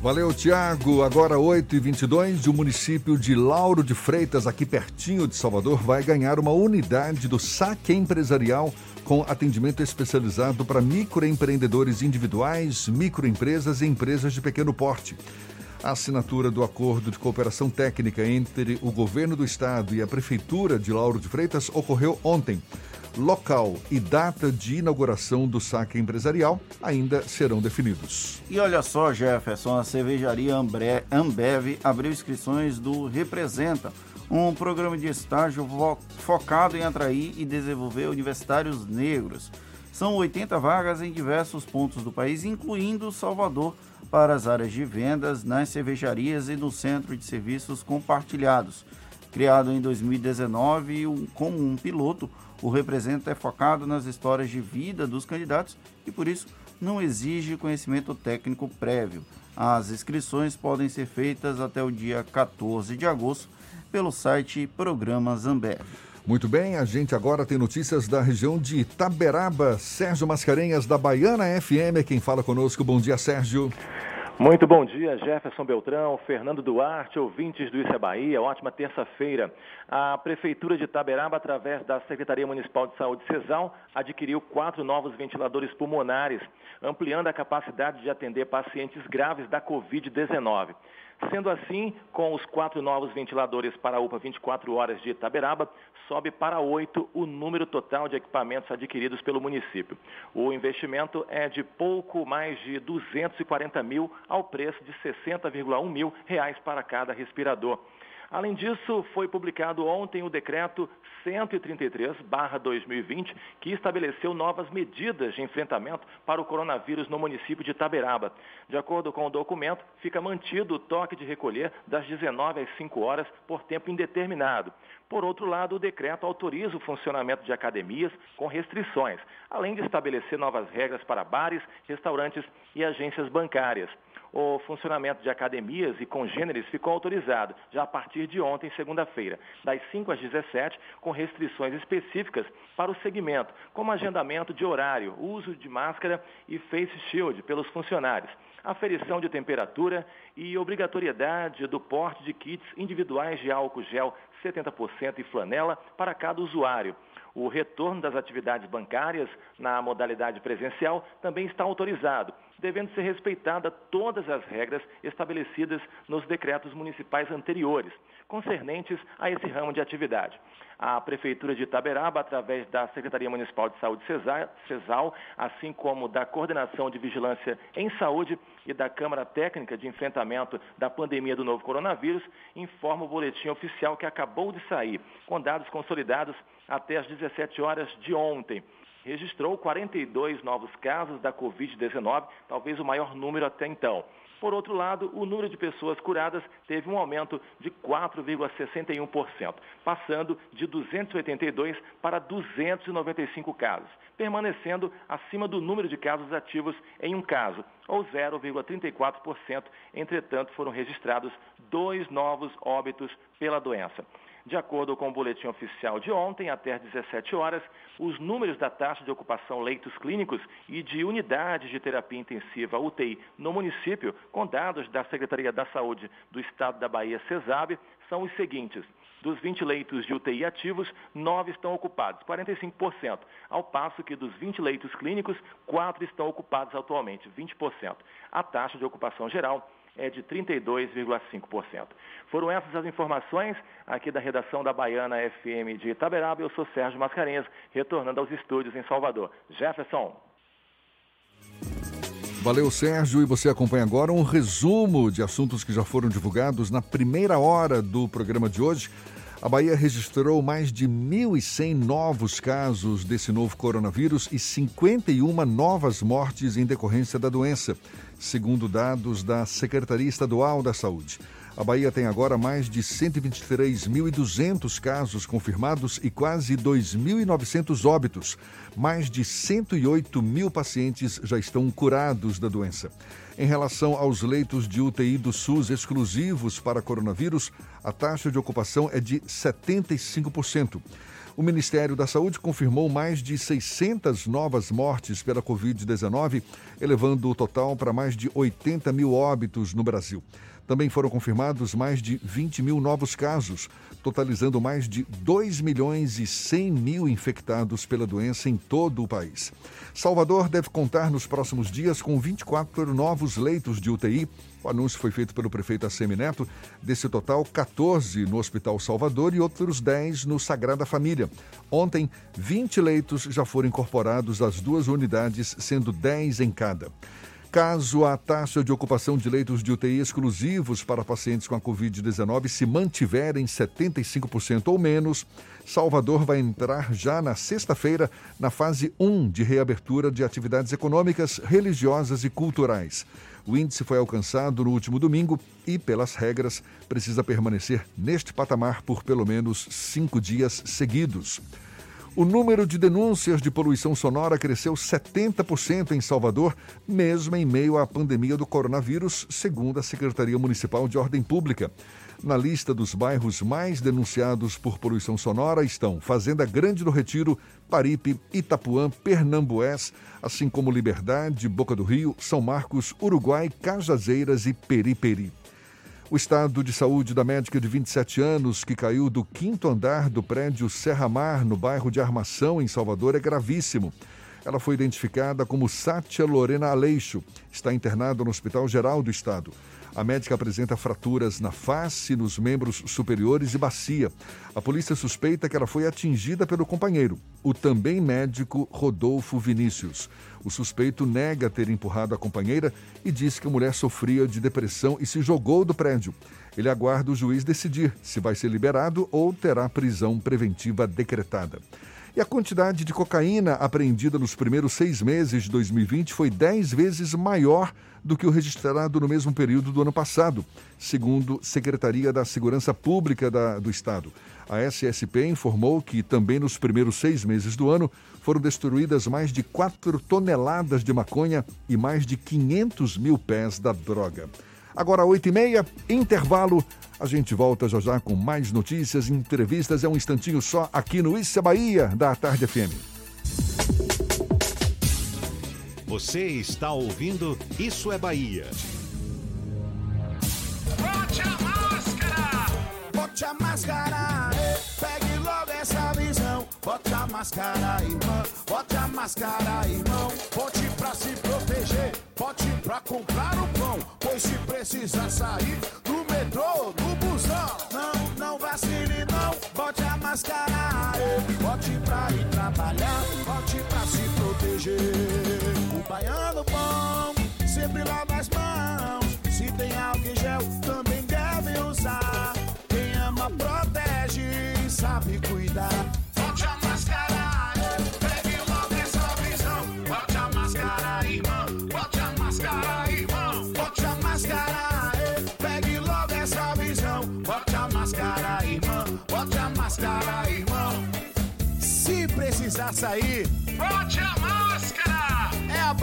Valeu, Tiago. Agora 8h22, o município de Lauro de Freitas, aqui pertinho de Salvador, vai ganhar uma unidade do saque empresarial com atendimento especializado para microempreendedores individuais, microempresas e empresas de pequeno porte. A assinatura do acordo de cooperação técnica entre o governo do estado e a prefeitura de Lauro de Freitas ocorreu ontem. Local e data de inauguração do saque empresarial ainda serão definidos. E olha só, Jefferson, a cervejaria Ambev abriu inscrições do Representa, um programa de estágio focado em atrair e desenvolver universitários negros. São 80 vagas em diversos pontos do país, incluindo Salvador, para as áreas de vendas, nas cervejarias e no centro de serviços compartilhados. Criado em 2019 como um piloto, o Representa é focado nas histórias de vida dos candidatos e, por isso, não exige conhecimento técnico prévio. As inscrições podem ser feitas até o dia 14 de agosto pelo site Programa Zambev. Muito bem, a gente agora tem notícias da região de Itaberaba. Sérgio Mascarenhas, da Baiana FM, quem fala conosco. Bom dia, Sérgio. Muito bom dia, Jefferson Beltrão, Fernando Duarte, ouvintes do Isso é Bahia. Ótima terça-feira. A Prefeitura de Itaberaba, através da Secretaria Municipal de Saúde CESAL, adquiriu quatro novos ventiladores pulmonares, ampliando a capacidade de atender pacientes graves da Covid-19. Sendo assim, com os quatro novos ventiladores para a UPA 24 horas de Itaberaba, sobe para oito o número total de equipamentos adquiridos pelo município. O investimento é de pouco mais de 240 mil, ao preço de 60,1 mil reais para cada respirador. Além disso, foi publicado ontem o decreto 133/2020, que estabeleceu novas medidas de enfrentamento para o coronavírus no município de Itaberaba. De acordo com o documento, fica mantido o toque de recolher das 19 às 5 horas por tempo indeterminado. Por outro lado, o decreto autoriza o funcionamento de academias com restrições, além de estabelecer novas regras para bares, restaurantes e agências bancárias. O funcionamento de academias e congêneres ficou autorizado já a partir de ontem, segunda-feira, das 5 às 17, com restrições específicas para o segmento, como agendamento de horário, uso de máscara e face shield pelos funcionários, aferição de temperatura e obrigatoriedade do porte de kits individuais de álcool gel 70% e flanela para cada usuário. O retorno das atividades bancárias na modalidade presencial também está autorizado, devendo ser respeitada todas as regras estabelecidas nos decretos municipais anteriores, concernentes a esse ramo de atividade. A Prefeitura de Itaberaba, através da Secretaria Municipal de Saúde CESAL, assim como da Coordenação de Vigilância em Saúde e da Câmara Técnica de Enfrentamento da Pandemia do Novo Coronavírus, informa o boletim oficial que acabou de sair, com dados consolidados até às 17 horas de ontem registrou 42 novos casos da Covid-19, talvez o maior número até então. Por outro lado, o número de pessoas curadas teve um aumento de 4,61%, passando de 282 para 295 casos, permanecendo acima do número de casos ativos em um caso, ou 0,34%. Entretanto, foram registrados dois novos óbitos pela doença. De acordo com o boletim oficial de ontem, até às 17 horas, os números da taxa de ocupação leitos clínicos e de unidades de terapia intensiva UTI no município, com dados da Secretaria da Saúde do Estado da Bahia, CESAB, são os seguintes. Dos 20 leitos de UTI ativos, 9 estão ocupados, 45%, ao passo que dos 20 leitos clínicos, 4 estão ocupados atualmente, 20%. A taxa de ocupação geral é de 32,5%. Foram essas as informações aqui da redação da Baiana FM de Itaberaba. Eu sou Sérgio Mascarenhas, retornando aos estúdios em Salvador. Jefferson. Valeu, Sérgio. E você acompanha agora um resumo de assuntos que já foram divulgados na primeira hora do programa de hoje. A Bahia registrou mais de 1.100 novos casos desse novo coronavírus e 51 novas mortes em decorrência da doença, segundo dados da Secretaria Estadual da Saúde. A Bahia tem agora mais de 123.200 casos confirmados e quase 2.900 óbitos. Mais de 108 mil pacientes já estão curados da doença. Em relação aos leitos de UTI do SUS exclusivos para coronavírus, a taxa de ocupação é de 75%. O Ministério da Saúde confirmou mais de 600 novas mortes pela Covid-19, elevando o total para mais de 80 mil óbitos no Brasil. Também foram confirmados mais de 20 mil novos casos, totalizando mais de 2 milhões e 100 mil infectados pela doença em todo o país. Salvador deve contar nos próximos dias com 24 novos leitos de UTI. O anúncio foi feito pelo prefeito Assemi Neto. Desse total, 14 no Hospital Salvador e outros 10 no Sagrada Família. Ontem, 20 leitos já foram incorporados às duas unidades, sendo 10 em cada. Caso a taxa de ocupação de leitos de UTI exclusivos para pacientes com a Covid-19 se mantiver em 75% ou menos, Salvador vai entrar já na sexta-feira na fase 1 de reabertura de atividades econômicas, religiosas e culturais. O índice foi alcançado no último domingo e, pelas regras, precisa permanecer neste patamar por pelo menos cinco dias seguidos. O número de denúncias de poluição sonora cresceu 70% em Salvador, mesmo em meio à pandemia do coronavírus, segundo a Secretaria Municipal de Ordem Pública. Na lista dos bairros mais denunciados por poluição sonora estão Fazenda Grande do Retiro, Paripe, Itapuã, Pernambués, assim como Liberdade, Boca do Rio, São Marcos, Uruguai, Cajazeiras e Periperi. O estado de saúde da médica de 27 anos, que caiu do quinto andar do prédio Serra Mar, no bairro de Armação, em Salvador, é gravíssimo. Ela foi identificada como Sátia Lorena Aleixo. Está internada no Hospital Geral do Estado. A médica apresenta fraturas na face, nos membros superiores e bacia. A polícia suspeita que ela foi atingida pelo companheiro, o também médico Rodolfo Vinícius. O suspeito nega ter empurrado a companheira e diz que a mulher sofria de depressão e se jogou do prédio. Ele aguarda o juiz decidir se vai ser liberado ou terá prisão preventiva decretada. E a quantidade de cocaína apreendida nos primeiros seis meses de 2020 foi dez vezes maior do que o registrado no mesmo período do ano passado, segundo Secretaria da Segurança Pública da, do Estado. A SSP informou que também nos primeiros seis meses do ano foram destruídas mais de 4 toneladas de maconha e mais de 500 mil pés da droga. Agora, 8h30, intervalo. A gente volta já já com mais notícias, entrevistas. É um instantinho só aqui no Isso é Bahia, da Tarde FM. Você está ouvindo Isso é Bahia. Bote a máscara! Bote a máscara! Bote a máscara, irmão. Bote a máscara, irmão. Bote pra se proteger. Bote pra comprar o pão. Pois se precisar sair do metrô, do busão. Não, não vacile, não. Bote a máscara. Bote pra ir trabalhar. Bote pra se proteger. O baiano bom sempre lava as mãos. Se tem álcool gel, também deve usar. Quem ama protege, sabe cuidar.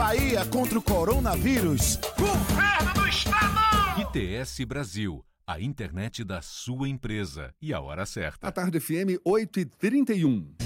Bahia contra o coronavírus. Governo do Estado! ITS Brasil, a internet da sua empresa. E a hora certa. A Tarde FM 8 e 31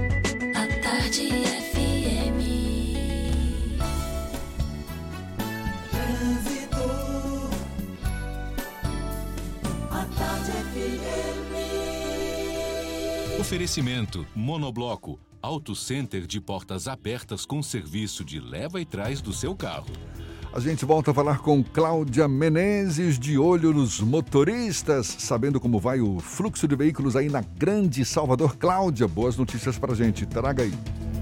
Tarde FM. Trânsito. A tarde FM. Oferecimento Monobloco, Auto Center de portas abertas com serviço de leva e trás do seu carro. A gente volta a falar com Cláudia Menezes, de olho nos motoristas, sabendo como vai o fluxo de veículos aí na Grande Salvador. Cláudia, boas notícias pra gente. Traga aí.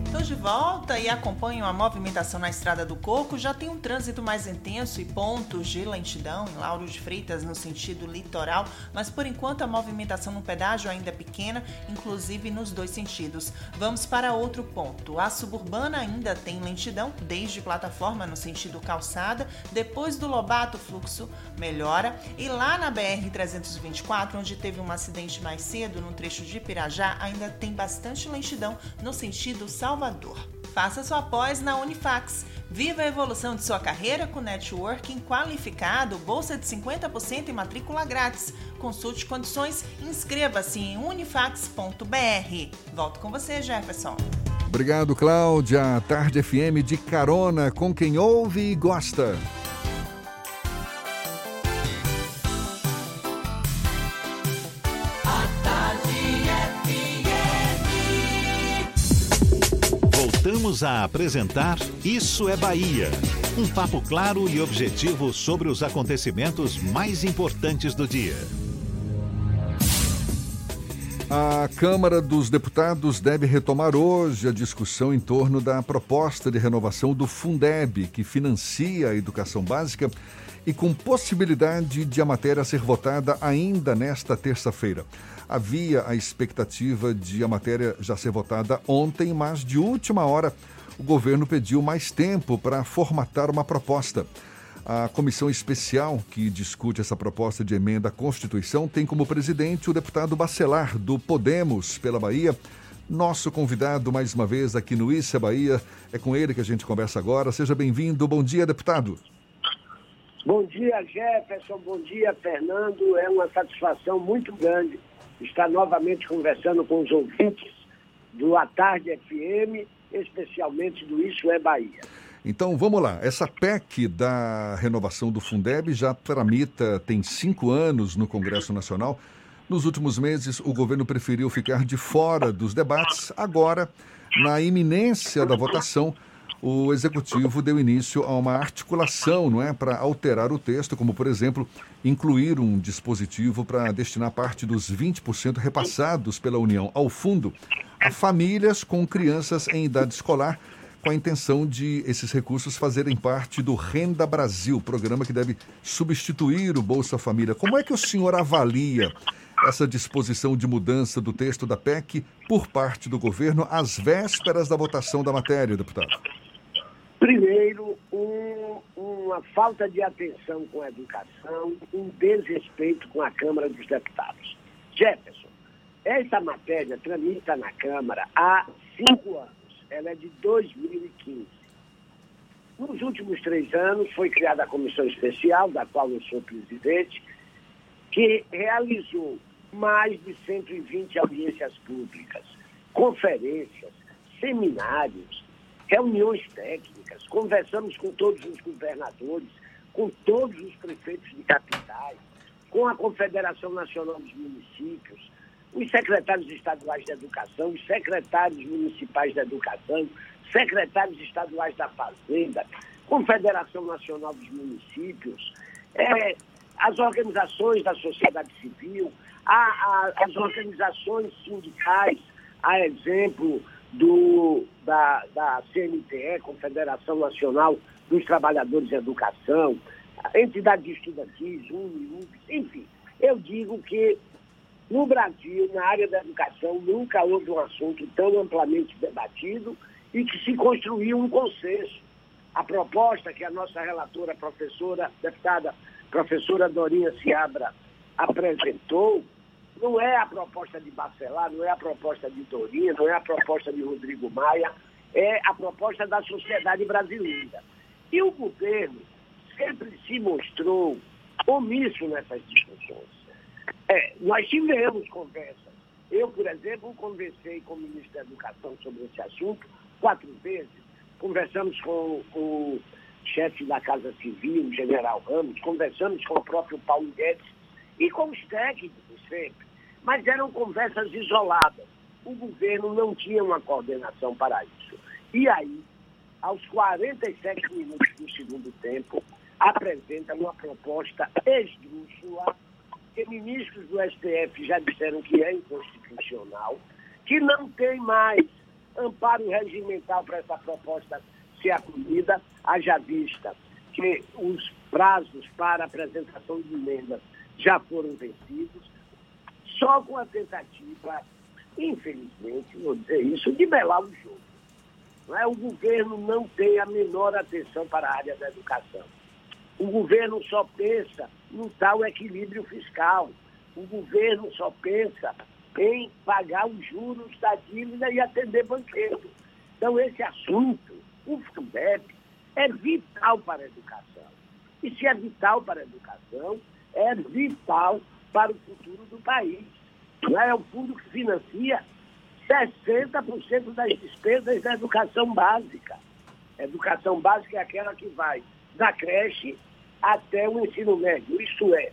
Estou de volta e acompanho a movimentação na Estrada do Coco. Já tem um trânsito mais intenso e pontos de lentidão em Lauro de Freitas no sentido litoral, mas por enquanto a movimentação no pedágio ainda é pequena, inclusive nos dois sentidos. Vamos para outro ponto. A suburbana ainda tem lentidão desde plataforma no sentido calçada, depois do Lobato o fluxo melhora e lá na BR 324, onde teve um acidente mais cedo no trecho de Pirajá, ainda tem bastante lentidão no sentido Salvador. Faça sua pós na Unifax. Viva a evolução de sua carreira com networking qualificado, bolsa de 50% e matrícula grátis. Consulte condições inscreva-se em unifax.br. Volto com você, Jefferson. Obrigado, Cláudia. Tarde FM de carona com quem ouve e gosta. Voltamos a apresentar Isso é Bahia. Um papo claro e objetivo sobre os acontecimentos mais importantes do dia. A Câmara dos Deputados deve retomar hoje a discussão em torno da proposta de renovação do Fundeb, que financia a educação básica e com possibilidade de a matéria ser votada ainda nesta terça-feira. Havia a expectativa de a matéria já ser votada ontem, mas de última hora o governo pediu mais tempo para formatar uma proposta. A comissão especial que discute essa proposta de emenda à Constituição tem como presidente o deputado Bacelar, do Podemos, pela Bahia. Nosso convidado, mais uma vez, aqui no Issa Bahia. É com ele que a gente conversa agora. Seja bem-vindo. Bom dia, deputado. Bom dia, Jefferson. Bom dia, Fernando. É uma satisfação muito grande estar novamente conversando com os ouvintes do A Tarde FM, especialmente do Isso é Bahia. Então vamos lá. Essa PEC da renovação do Fundeb já tramita, tem cinco anos no Congresso Nacional. Nos últimos meses, o governo preferiu ficar de fora dos debates. Agora, na iminência da votação, o executivo deu início a uma articulação, não é, para alterar o texto, como por exemplo, incluir um dispositivo para destinar parte dos 20% repassados pela União ao fundo a famílias com crianças em idade escolar com a intenção de esses recursos fazerem parte do Renda Brasil, programa que deve substituir o Bolsa Família. Como é que o senhor avalia essa disposição de mudança do texto da PEC por parte do governo às vésperas da votação da matéria, deputado? Primeiro, um, uma falta de atenção com a educação, um desrespeito com a Câmara dos Deputados. Jefferson, essa matéria tramita na Câmara há cinco anos ela é de 2015. Nos últimos três anos foi criada a comissão especial, da qual eu sou presidente, que realizou mais de 120 audiências públicas, conferências, seminários, reuniões técnicas, conversamos com todos os governadores, com todos os prefeitos de capitais, com a Confederação Nacional dos Municípios, os secretários estaduais de educação, os secretários municipais de educação, secretários estaduais da Fazenda, Confederação Nacional dos Municípios, é, as organizações da sociedade civil, a, a, as organizações sindicais, a exemplo do, da, da CNTE, Confederação Nacional dos Trabalhadores de Educação, entidades estudantis, UNI, enfim. Eu digo que no Brasil, na área da educação, nunca houve um assunto tão amplamente debatido e que se construiu um consenso. A proposta que a nossa relatora, professora, deputada professora Dorinha Seabra, apresentou, não é a proposta de Bacelar, não é a proposta de Dorinha, não é a proposta de Rodrigo Maia, é a proposta da sociedade brasileira. E o governo sempre se mostrou omisso nessas discussões. É, nós tivemos conversas. Eu, por exemplo, conversei com o ministro da Educação sobre esse assunto quatro vezes. Conversamos com o chefe da Casa Civil, o general Ramos, conversamos com o próprio Paulo Guedes e com os técnicos sempre. Mas eram conversas isoladas. O governo não tinha uma coordenação para isso. E aí, aos 47 minutos do segundo tempo, apresenta uma proposta esdrúxula porque ministros do STF já disseram que é inconstitucional, que não tem mais amparo regimental para essa proposta ser acolhida, haja vista que os prazos para apresentação de emendas já foram vencidos, só com a tentativa, infelizmente, vou dizer isso, de belar o jogo. Não é? O governo não tem a menor atenção para a área da educação. O governo só pensa no tal equilíbrio fiscal. O governo só pensa em pagar os juros da dívida e atender banqueiro. Então, esse assunto, o Fundeb, é vital para a educação. E se é vital para a educação, é vital para o futuro do país. Não é o fundo que financia 60% das despesas da educação básica. A educação básica é aquela que vai da creche até o ensino médio, isto é,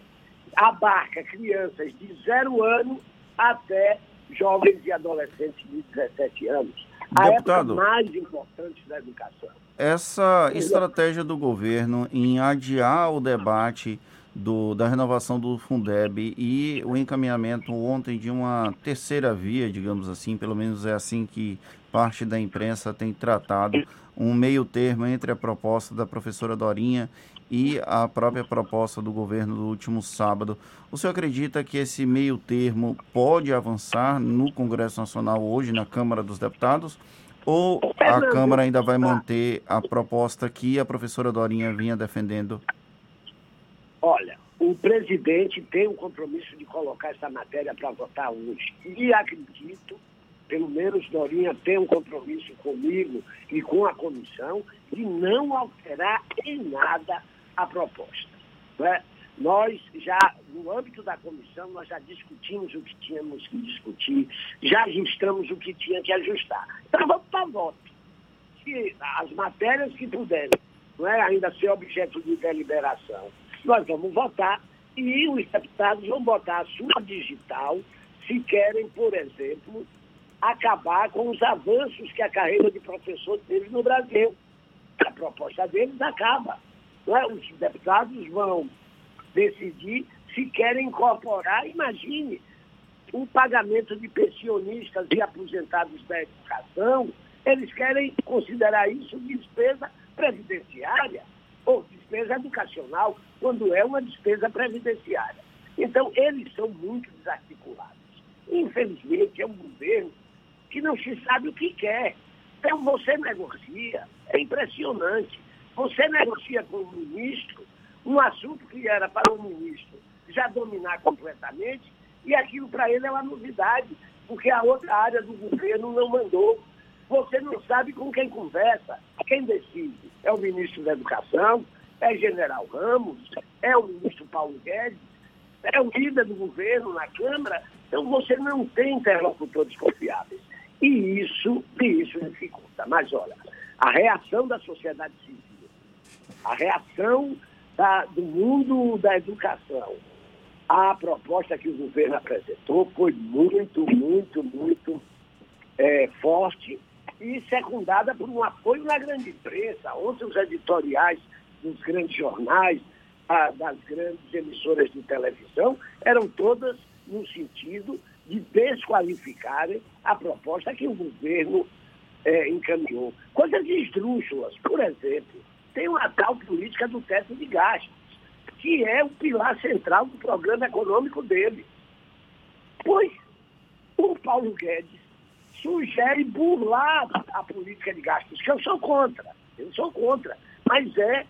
abarca crianças de zero ano até jovens e adolescentes de 17 anos. A Deputado, época mais importante da educação. Essa estratégia do governo em adiar o debate do, da renovação do Fundeb e o encaminhamento ontem de uma terceira via, digamos assim, pelo menos é assim que parte da imprensa tem tratado, um meio termo entre a proposta da professora Dorinha e a própria proposta do governo do último sábado. O senhor acredita que esse meio termo pode avançar no Congresso Nacional hoje, na Câmara dos Deputados? Ou a Câmara ainda vai manter a proposta que a professora Dorinha vinha defendendo? Olha, o presidente tem um compromisso de colocar essa matéria para votar hoje. E acredito, pelo menos Dorinha tem um compromisso comigo e com a comissão, de não alterar em nada a proposta. Né? Nós já, no âmbito da comissão, nós já discutimos o que tínhamos que discutir, já ajustamos o que tinha que ajustar. Então vamos para voto. Se as matérias que puderem não é, ainda ser objeto de deliberação, nós vamos votar e os deputados vão botar a sua digital se querem, por exemplo, acabar com os avanços que a carreira de professor teve no Brasil. A proposta deles acaba. É? Os deputados vão decidir se querem incorporar, imagine, o pagamento de pensionistas e aposentados da educação, eles querem considerar isso despesa previdenciária ou despesa educacional, quando é uma despesa previdenciária. Então, eles são muito desarticulados. Infelizmente, é um governo que não se sabe o que quer. Então, você negocia, é impressionante. Você negocia com o ministro um assunto que era para o ministro já dominar completamente, e aquilo para ele é uma novidade, porque a outra área do governo não mandou. Você não sabe com quem conversa. Quem decide é o ministro da Educação, é General Ramos, é o ministro Paulo Guedes, é o líder do governo na Câmara. Então você não tem interlocutores confiáveis. E isso, e isso dificulta. Mas olha, a reação da sociedade civil a reação da, do mundo da educação à proposta que o governo apresentou foi muito, muito, muito é, forte e secundada por um apoio na grande imprensa. Ontem os editoriais dos grandes jornais, a, das grandes emissoras de televisão, eram todas no sentido de desqualificarem a proposta que o governo é, encaminhou. Coisas esdrúxulas, por exemplo, tem uma tal política do teto de gastos, que é o pilar central do programa econômico dele. Pois o Paulo Guedes sugere burlar a política de gastos, que eu sou contra, eu sou contra, mas é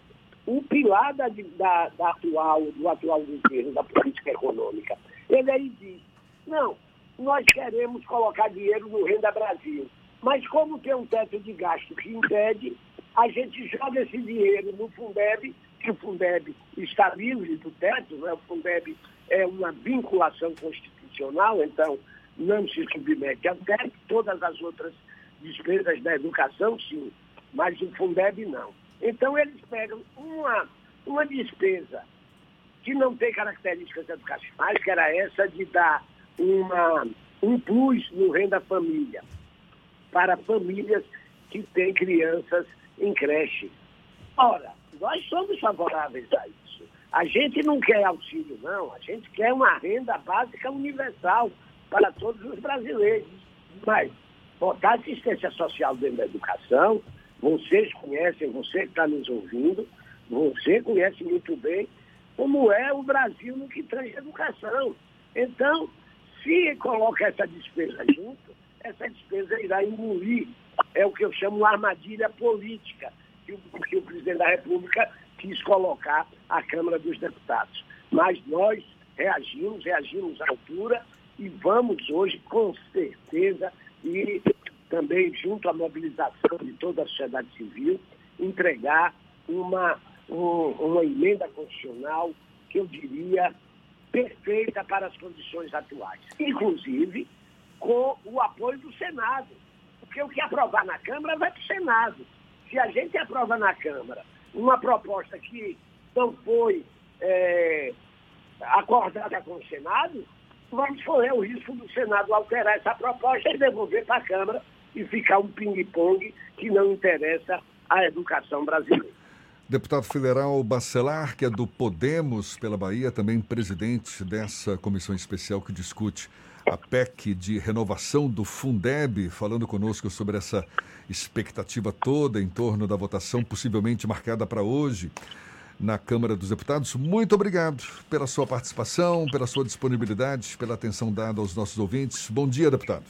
o pilar da, da, da atual, do atual governo, da política econômica. Ele aí diz, não, nós queremos colocar dinheiro no Renda Brasil, mas como tem um teto de gasto que impede, a gente joga esse dinheiro no Fundeb, que o Fundeb está livre do teto, né? o Fundeb é uma vinculação constitucional, então não se submete ao teto, todas as outras despesas da educação, sim, mas o Fundeb não. Então eles pegam uma, uma despesa que não tem características educacionais, que era essa de dar uma, um plus no renda família, para famílias que têm crianças em creche. Ora, nós somos favoráveis a isso. A gente não quer auxílio, não. A gente quer uma renda básica universal para todos os brasileiros. Mas botar assistência social dentro da educação, vocês conhecem, você que está nos ouvindo, você conhece muito bem como é o Brasil no que tange educação. Então, se coloca essa despesa junto, essa despesa irá engolir é o que eu chamo uma armadilha política, que o, que o presidente da República quis colocar à Câmara dos Deputados. Mas nós reagimos, reagimos à altura e vamos hoje, com certeza, e também junto à mobilização de toda a sociedade civil, entregar uma, um, uma emenda constitucional que eu diria perfeita para as condições atuais, inclusive com o apoio do Senado porque o que aprovar na Câmara vai para o Senado. Se a gente aprova na Câmara uma proposta que não foi é, acordada com o Senado, vamos correr o risco do Senado alterar essa proposta e devolver para a Câmara e ficar um ping-pong que não interessa à educação brasileira. Deputado federal Bacelar, que é do Podemos pela Bahia, também presidente dessa comissão especial que discute a PEC de renovação do Fundeb, falando conosco sobre essa expectativa toda em torno da votação, possivelmente marcada para hoje na Câmara dos Deputados. Muito obrigado pela sua participação, pela sua disponibilidade, pela atenção dada aos nossos ouvintes. Bom dia, deputado.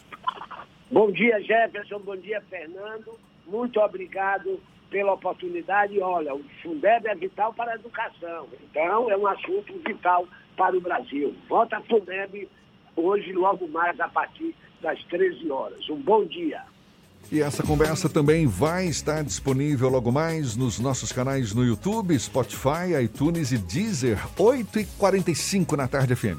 Bom dia, Jefferson. Bom dia, Fernando. Muito obrigado pela oportunidade. Olha, o Fundeb é vital para a educação. Então, é um assunto vital para o Brasil. Vota Fundeb hoje, logo mais, a partir das 13 horas. Um bom dia. E essa conversa também vai estar disponível logo mais nos nossos canais no YouTube, Spotify, iTunes e Deezer, 8h45 na tarde FM.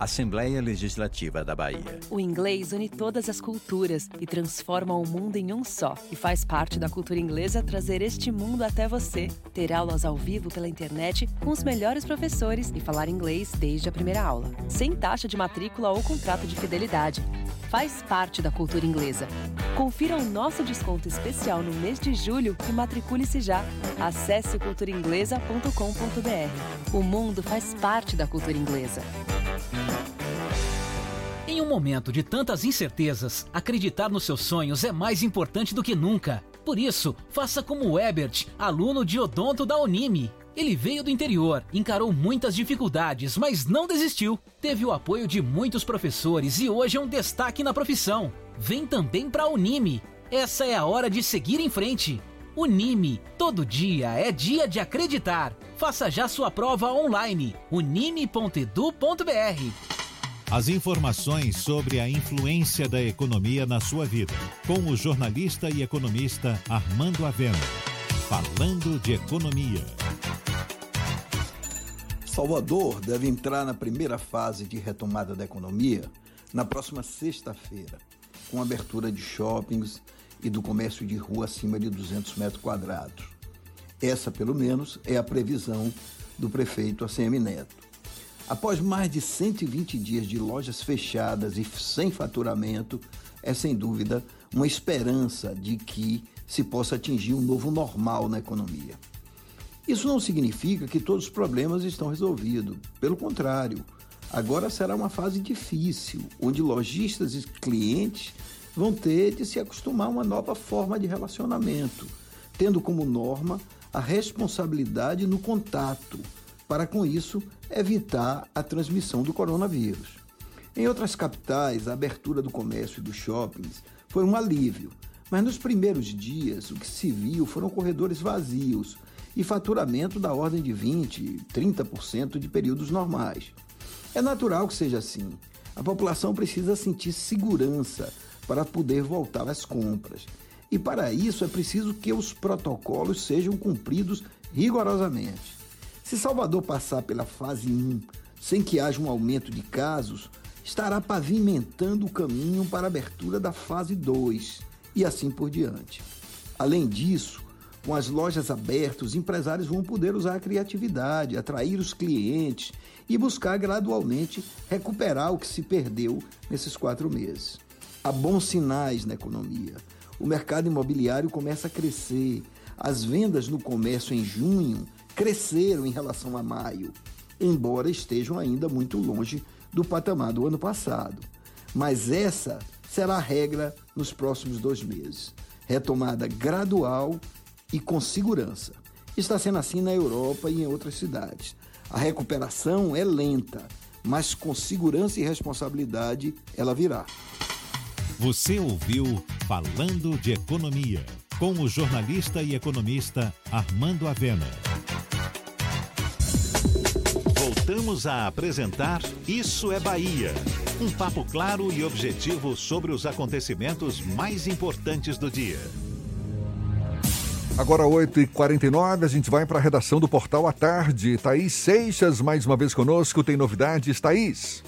Assembleia Legislativa da Bahia. O inglês une todas as culturas e transforma o mundo em um só. E faz parte da cultura inglesa trazer este mundo até você. Ter aulas ao vivo pela internet com os melhores professores e falar inglês desde a primeira aula. Sem taxa de matrícula ou contrato de fidelidade. Faz parte da cultura inglesa. Confira o nosso desconto especial no mês de julho e matricule-se já. Acesse culturainglesa.com.br. O mundo faz parte da cultura inglesa. Em um momento de tantas incertezas, acreditar nos seus sonhos é mais importante do que nunca. Por isso, faça como o Ebert, aluno de odonto da Unime. Ele veio do interior, encarou muitas dificuldades, mas não desistiu. Teve o apoio de muitos professores e hoje é um destaque na profissão. Vem também para a Unime. Essa é a hora de seguir em frente. Unime, todo dia é dia de acreditar. Faça já sua prova online. unime.edu.br. As informações sobre a influência da economia na sua vida, com o jornalista e economista Armando Avena. Falando de economia. Salvador deve entrar na primeira fase de retomada da economia na próxima sexta-feira, com abertura de shoppings e do comércio de rua acima de 200 metros quadrados. Essa, pelo menos, é a previsão do prefeito ACM Neto. Após mais de 120 dias de lojas fechadas e sem faturamento, é sem dúvida uma esperança de que se possa atingir um novo normal na economia. Isso não significa que todos os problemas estão resolvidos. Pelo contrário, agora será uma fase difícil, onde lojistas e clientes vão ter de se acostumar a uma nova forma de relacionamento, tendo como norma a responsabilidade no contato para com isso evitar a transmissão do coronavírus. Em outras capitais, a abertura do comércio e dos shoppings foi um alívio, mas nos primeiros dias o que se viu foram corredores vazios e faturamento da ordem de 20, 30% de períodos normais. É natural que seja assim. A população precisa sentir segurança para poder voltar às compras. E para isso é preciso que os protocolos sejam cumpridos rigorosamente. Se Salvador passar pela fase 1 sem que haja um aumento de casos, estará pavimentando o caminho para a abertura da fase 2 e assim por diante. Além disso, com as lojas abertas, os empresários vão poder usar a criatividade, atrair os clientes e buscar gradualmente recuperar o que se perdeu nesses quatro meses. Há bons sinais na economia. O mercado imobiliário começa a crescer. As vendas no comércio em junho cresceram em relação a maio, embora estejam ainda muito longe do patamar do ano passado. Mas essa será a regra nos próximos dois meses. Retomada gradual e com segurança. Está sendo assim na Europa e em outras cidades. A recuperação é lenta, mas com segurança e responsabilidade ela virá. Você ouviu Falando de Economia, com o jornalista e economista Armando Avena. Voltamos a apresentar Isso é Bahia. Um papo claro e objetivo sobre os acontecimentos mais importantes do dia. Agora 8h49, a gente vai para a redação do Portal à Tarde. Thaís Seixas, mais uma vez conosco, tem novidades. Thaís.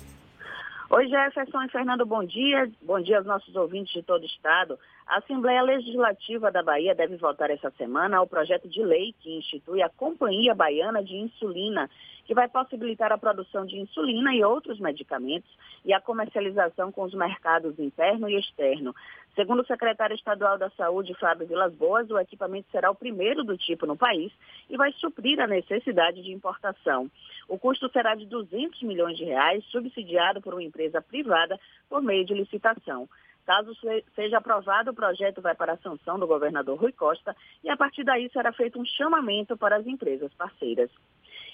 Oi, Jefferson e Fernando, bom dia. Bom dia aos nossos ouvintes de todo o estado. A Assembleia Legislativa da Bahia deve votar essa semana ao projeto de lei que institui a Companhia Baiana de Insulina, que vai possibilitar a produção de insulina e outros medicamentos e a comercialização com os mercados interno e externo. Segundo o secretário estadual da Saúde, Fábio Vilas Boas, o equipamento será o primeiro do tipo no país e vai suprir a necessidade de importação. O custo será de 200 milhões de reais, subsidiado por uma empresa privada por meio de licitação. Caso seja aprovado, o projeto vai para a sanção do governador Rui Costa e a partir daí será feito um chamamento para as empresas parceiras.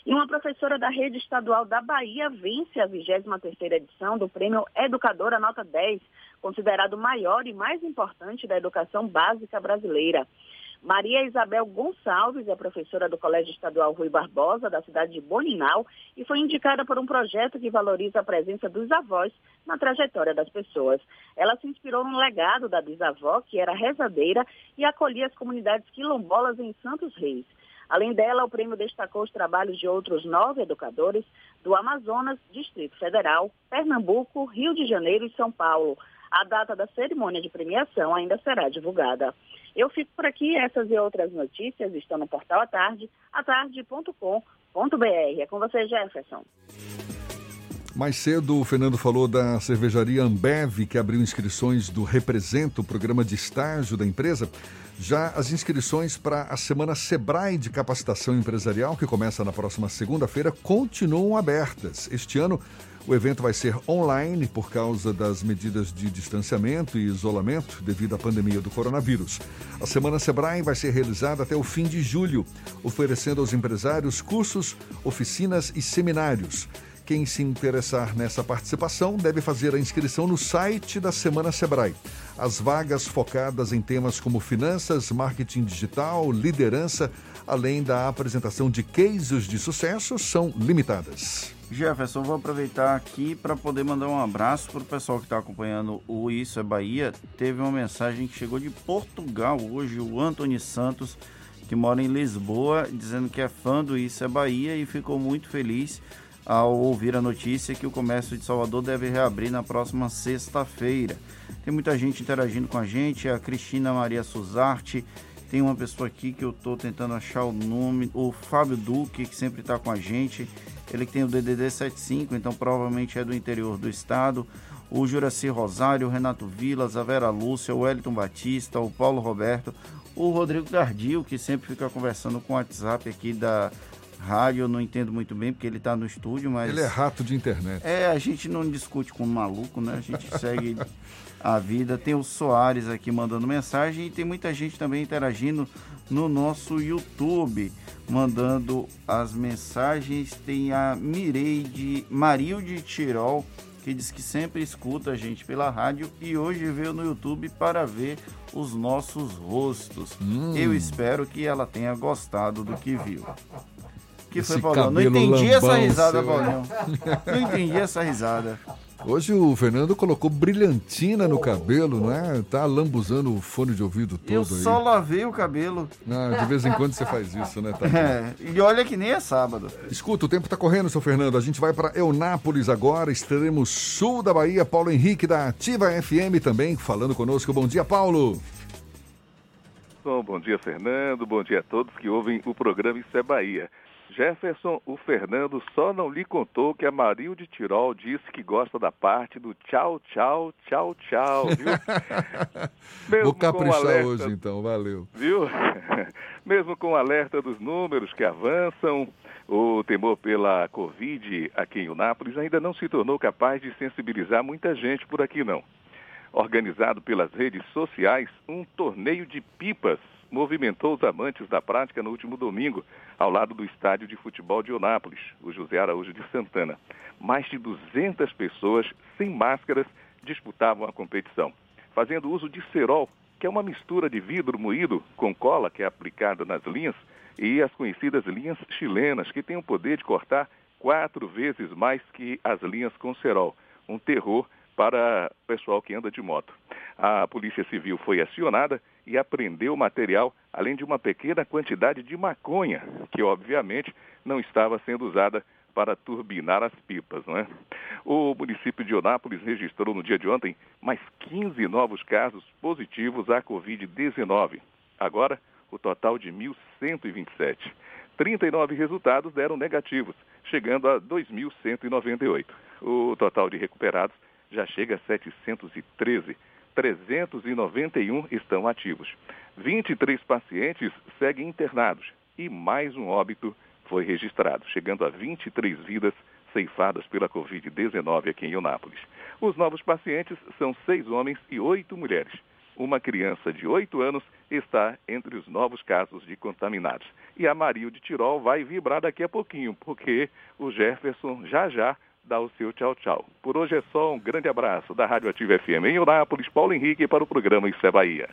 E uma professora da rede estadual da Bahia vence a 23ª edição do Prêmio Educadora Nota 10, considerado o maior e mais importante da educação básica brasileira. Maria Isabel Gonçalves é professora do Colégio Estadual Rui Barbosa, da cidade de Boninal, e foi indicada por um projeto que valoriza a presença dos avós na trajetória das pessoas. Ela se inspirou no legado da bisavó, que era rezadeira e acolhia as comunidades quilombolas em Santos Reis. Além dela, o prêmio destacou os trabalhos de outros nove educadores do Amazonas, Distrito Federal, Pernambuco, Rio de Janeiro e São Paulo. A data da cerimônia de premiação ainda será divulgada. Eu fico por aqui. Essas e outras notícias estão no portal Atarde, atarde.com.br. É com você, Jefferson. Mais cedo, o Fernando falou da cervejaria Ambev, que abriu inscrições do Representa, o programa de estágio da empresa. Já as inscrições para a Semana Sebrae de Capacitação Empresarial, que começa na próxima segunda-feira, continuam abertas. Este ano, o evento vai ser online por causa das medidas de distanciamento e isolamento devido à pandemia do coronavírus. A Semana Sebrae vai ser realizada até o fim de julho, oferecendo aos empresários cursos, oficinas e seminários. Quem se interessar nessa participação deve fazer a inscrição no site da Semana Sebrae. As vagas focadas em temas como finanças, marketing digital, liderança, além da apresentação de cases de sucesso, são limitadas. Jefferson, vou aproveitar aqui para poder mandar um abraço para o pessoal que está acompanhando o Isso é Bahia. Teve uma mensagem que chegou de Portugal hoje, o Antony Santos, que mora em Lisboa, dizendo que é fã do Isso é Bahia e ficou muito feliz ao ouvir a notícia que o comércio de Salvador deve reabrir na próxima sexta-feira. Tem muita gente interagindo com a gente, a Cristina Maria Suzarte, tem uma pessoa aqui que eu estou tentando achar o nome, o Fábio Duque, que sempre está com a gente. Ele tem o DDD 75, então provavelmente é do interior do estado. O Juraci Rosário, o Renato Vilas, a Vera Lúcia, o Wellington Batista, o Paulo Roberto, o Rodrigo Gardil, que sempre fica conversando com o WhatsApp aqui da rádio, eu não entendo muito bem porque ele está no estúdio, mas. Ele é rato de internet. É, a gente não discute com um maluco, né? A gente segue a vida. Tem o Soares aqui mandando mensagem e tem muita gente também interagindo no nosso YouTube mandando as mensagens. Tem a Mireide Marilde Tirol, que diz que sempre escuta a gente pela rádio e hoje veio no YouTube para ver os nossos rostos. Hum. Eu espero que ela tenha gostado do que viu. Que foi? Não entendi essa risada, Paulinho. Não entendi essa risada. Hoje o Fernando colocou brilhantina no cabelo, não é? Tá lambuzando o fone de ouvido todo Eu aí. só lavei o cabelo. Ah, de vez em quando você faz isso, né? Tá é, e olha que nem é sábado. Escuta, o tempo tá correndo, seu Fernando. A gente vai para Eunápolis agora, extremo sul da Bahia. Paulo Henrique da Ativa FM também falando conosco. Bom dia, Paulo. Bom, bom dia, Fernando. Bom dia a todos que ouvem o programa Isso é Bahia. Jefferson, o Fernando só não lhe contou que a Maril de Tirol disse que gosta da parte do tchau, tchau, tchau, tchau, viu? Vou caprichar alerta, hoje então, valeu. Viu? Mesmo com o alerta dos números que avançam, o temor pela Covid aqui em Unápolis ainda não se tornou capaz de sensibilizar muita gente por aqui não. Organizado pelas redes sociais, um torneio de pipas movimentou os amantes da prática no último domingo, ao lado do estádio de futebol de Onápolis, o José Araújo de Santana. Mais de 200 pessoas, sem máscaras, disputavam a competição, fazendo uso de cerol, que é uma mistura de vidro moído com cola que é aplicada nas linhas, e as conhecidas linhas chilenas, que têm o poder de cortar quatro vezes mais que as linhas com cerol. Um terror para o pessoal que anda de moto. A Polícia Civil foi acionada e apreendeu o material, além de uma pequena quantidade de maconha, que obviamente não estava sendo usada para turbinar as pipas. Não é? O município de Onápolis registrou no dia de ontem mais 15 novos casos positivos à Covid-19. Agora, o total de 1.127. 39 resultados deram negativos, chegando a 2.198. O total de recuperados já chega a 713. 391 estão ativos. 23 pacientes seguem internados e mais um óbito foi registrado, chegando a 23 vidas ceifadas pela Covid-19 aqui em Eunápolis. Os novos pacientes são seis homens e oito mulheres. Uma criança de 8 anos está entre os novos casos de contaminados. E a Mario de Tirol vai vibrar daqui a pouquinho, porque o Jefferson já já dá o seu tchau tchau. Por hoje é só um grande abraço da Rádio Ativa FM em Eunápolis, Paulo Henrique para o programa Isso é Bahia.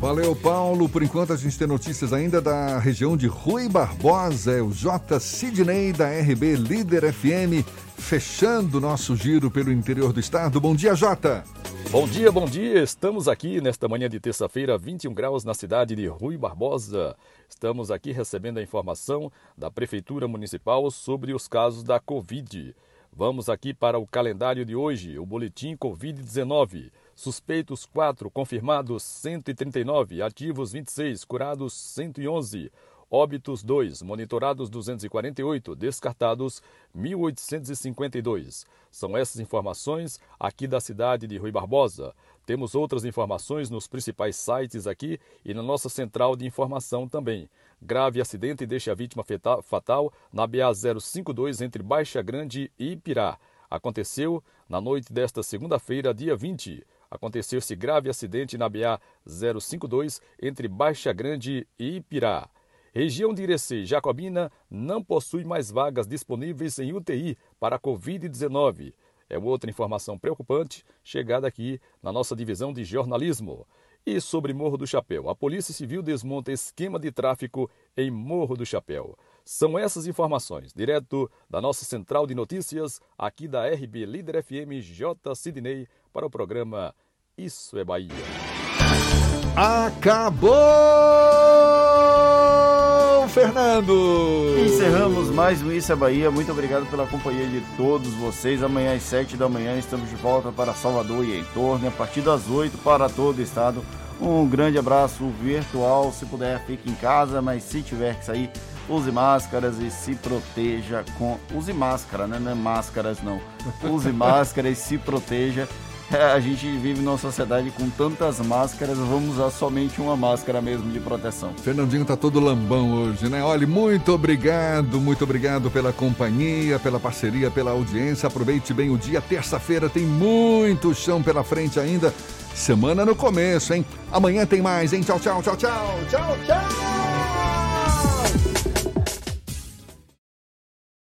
Valeu, Paulo. Por enquanto a gente tem notícias ainda da região de Rui Barbosa, é o J. Sidney da RB Líder FM, fechando nosso giro pelo interior do estado. Bom dia, Jota. Bom dia, bom dia. Estamos aqui nesta manhã de terça-feira, 21 graus na cidade de Rui Barbosa. Estamos aqui recebendo a informação da Prefeitura Municipal sobre os casos da Covid. Vamos aqui para o calendário de hoje, o boletim Covid-19. Suspeitos 4, confirmados 139, ativos 26, curados 111, óbitos 2, monitorados 248, descartados 1852. São essas informações aqui da cidade de Rui Barbosa. Temos outras informações nos principais sites aqui e na nossa central de informação também. Grave acidente deixa a vítima fatal na BA 052 entre Baixa Grande e Ipirá. Aconteceu na noite desta segunda-feira, dia 20 aconteceu esse grave acidente na BA 052 entre Baixa Grande e Ipirá. Região de Irecê, Jacobina, não possui mais vagas disponíveis em UTI para a Covid-19. É outra informação preocupante chegada aqui na nossa divisão de jornalismo. E sobre Morro do Chapéu, a Polícia Civil desmonta esquema de tráfico em Morro do Chapéu. São essas informações, direto da nossa central de notícias, aqui da RB Líder FM J. Sidney, para o programa Isso é Bahia. Acabou, Fernando! Encerramos mais um Isso é Bahia. Muito obrigado pela companhia de todos vocês. Amanhã às 7 da manhã estamos de volta para Salvador e Entorno. A partir das 8 para todo o estado. Um grande abraço virtual. Se puder, fique em casa, mas se tiver que sair, use máscaras e se proteja com. Use máscara, né? Não é máscaras, não. Use máscara e se proteja a gente vive numa sociedade com tantas máscaras, vamos usar somente uma máscara mesmo de proteção. Fernandinho tá todo lambão hoje, né? Olha, muito obrigado, muito obrigado pela companhia, pela parceria, pela audiência. Aproveite bem o dia. Terça-feira tem muito chão pela frente ainda. Semana no começo, hein? Amanhã tem mais, hein? Tchau, tchau, tchau, tchau, tchau, tchau.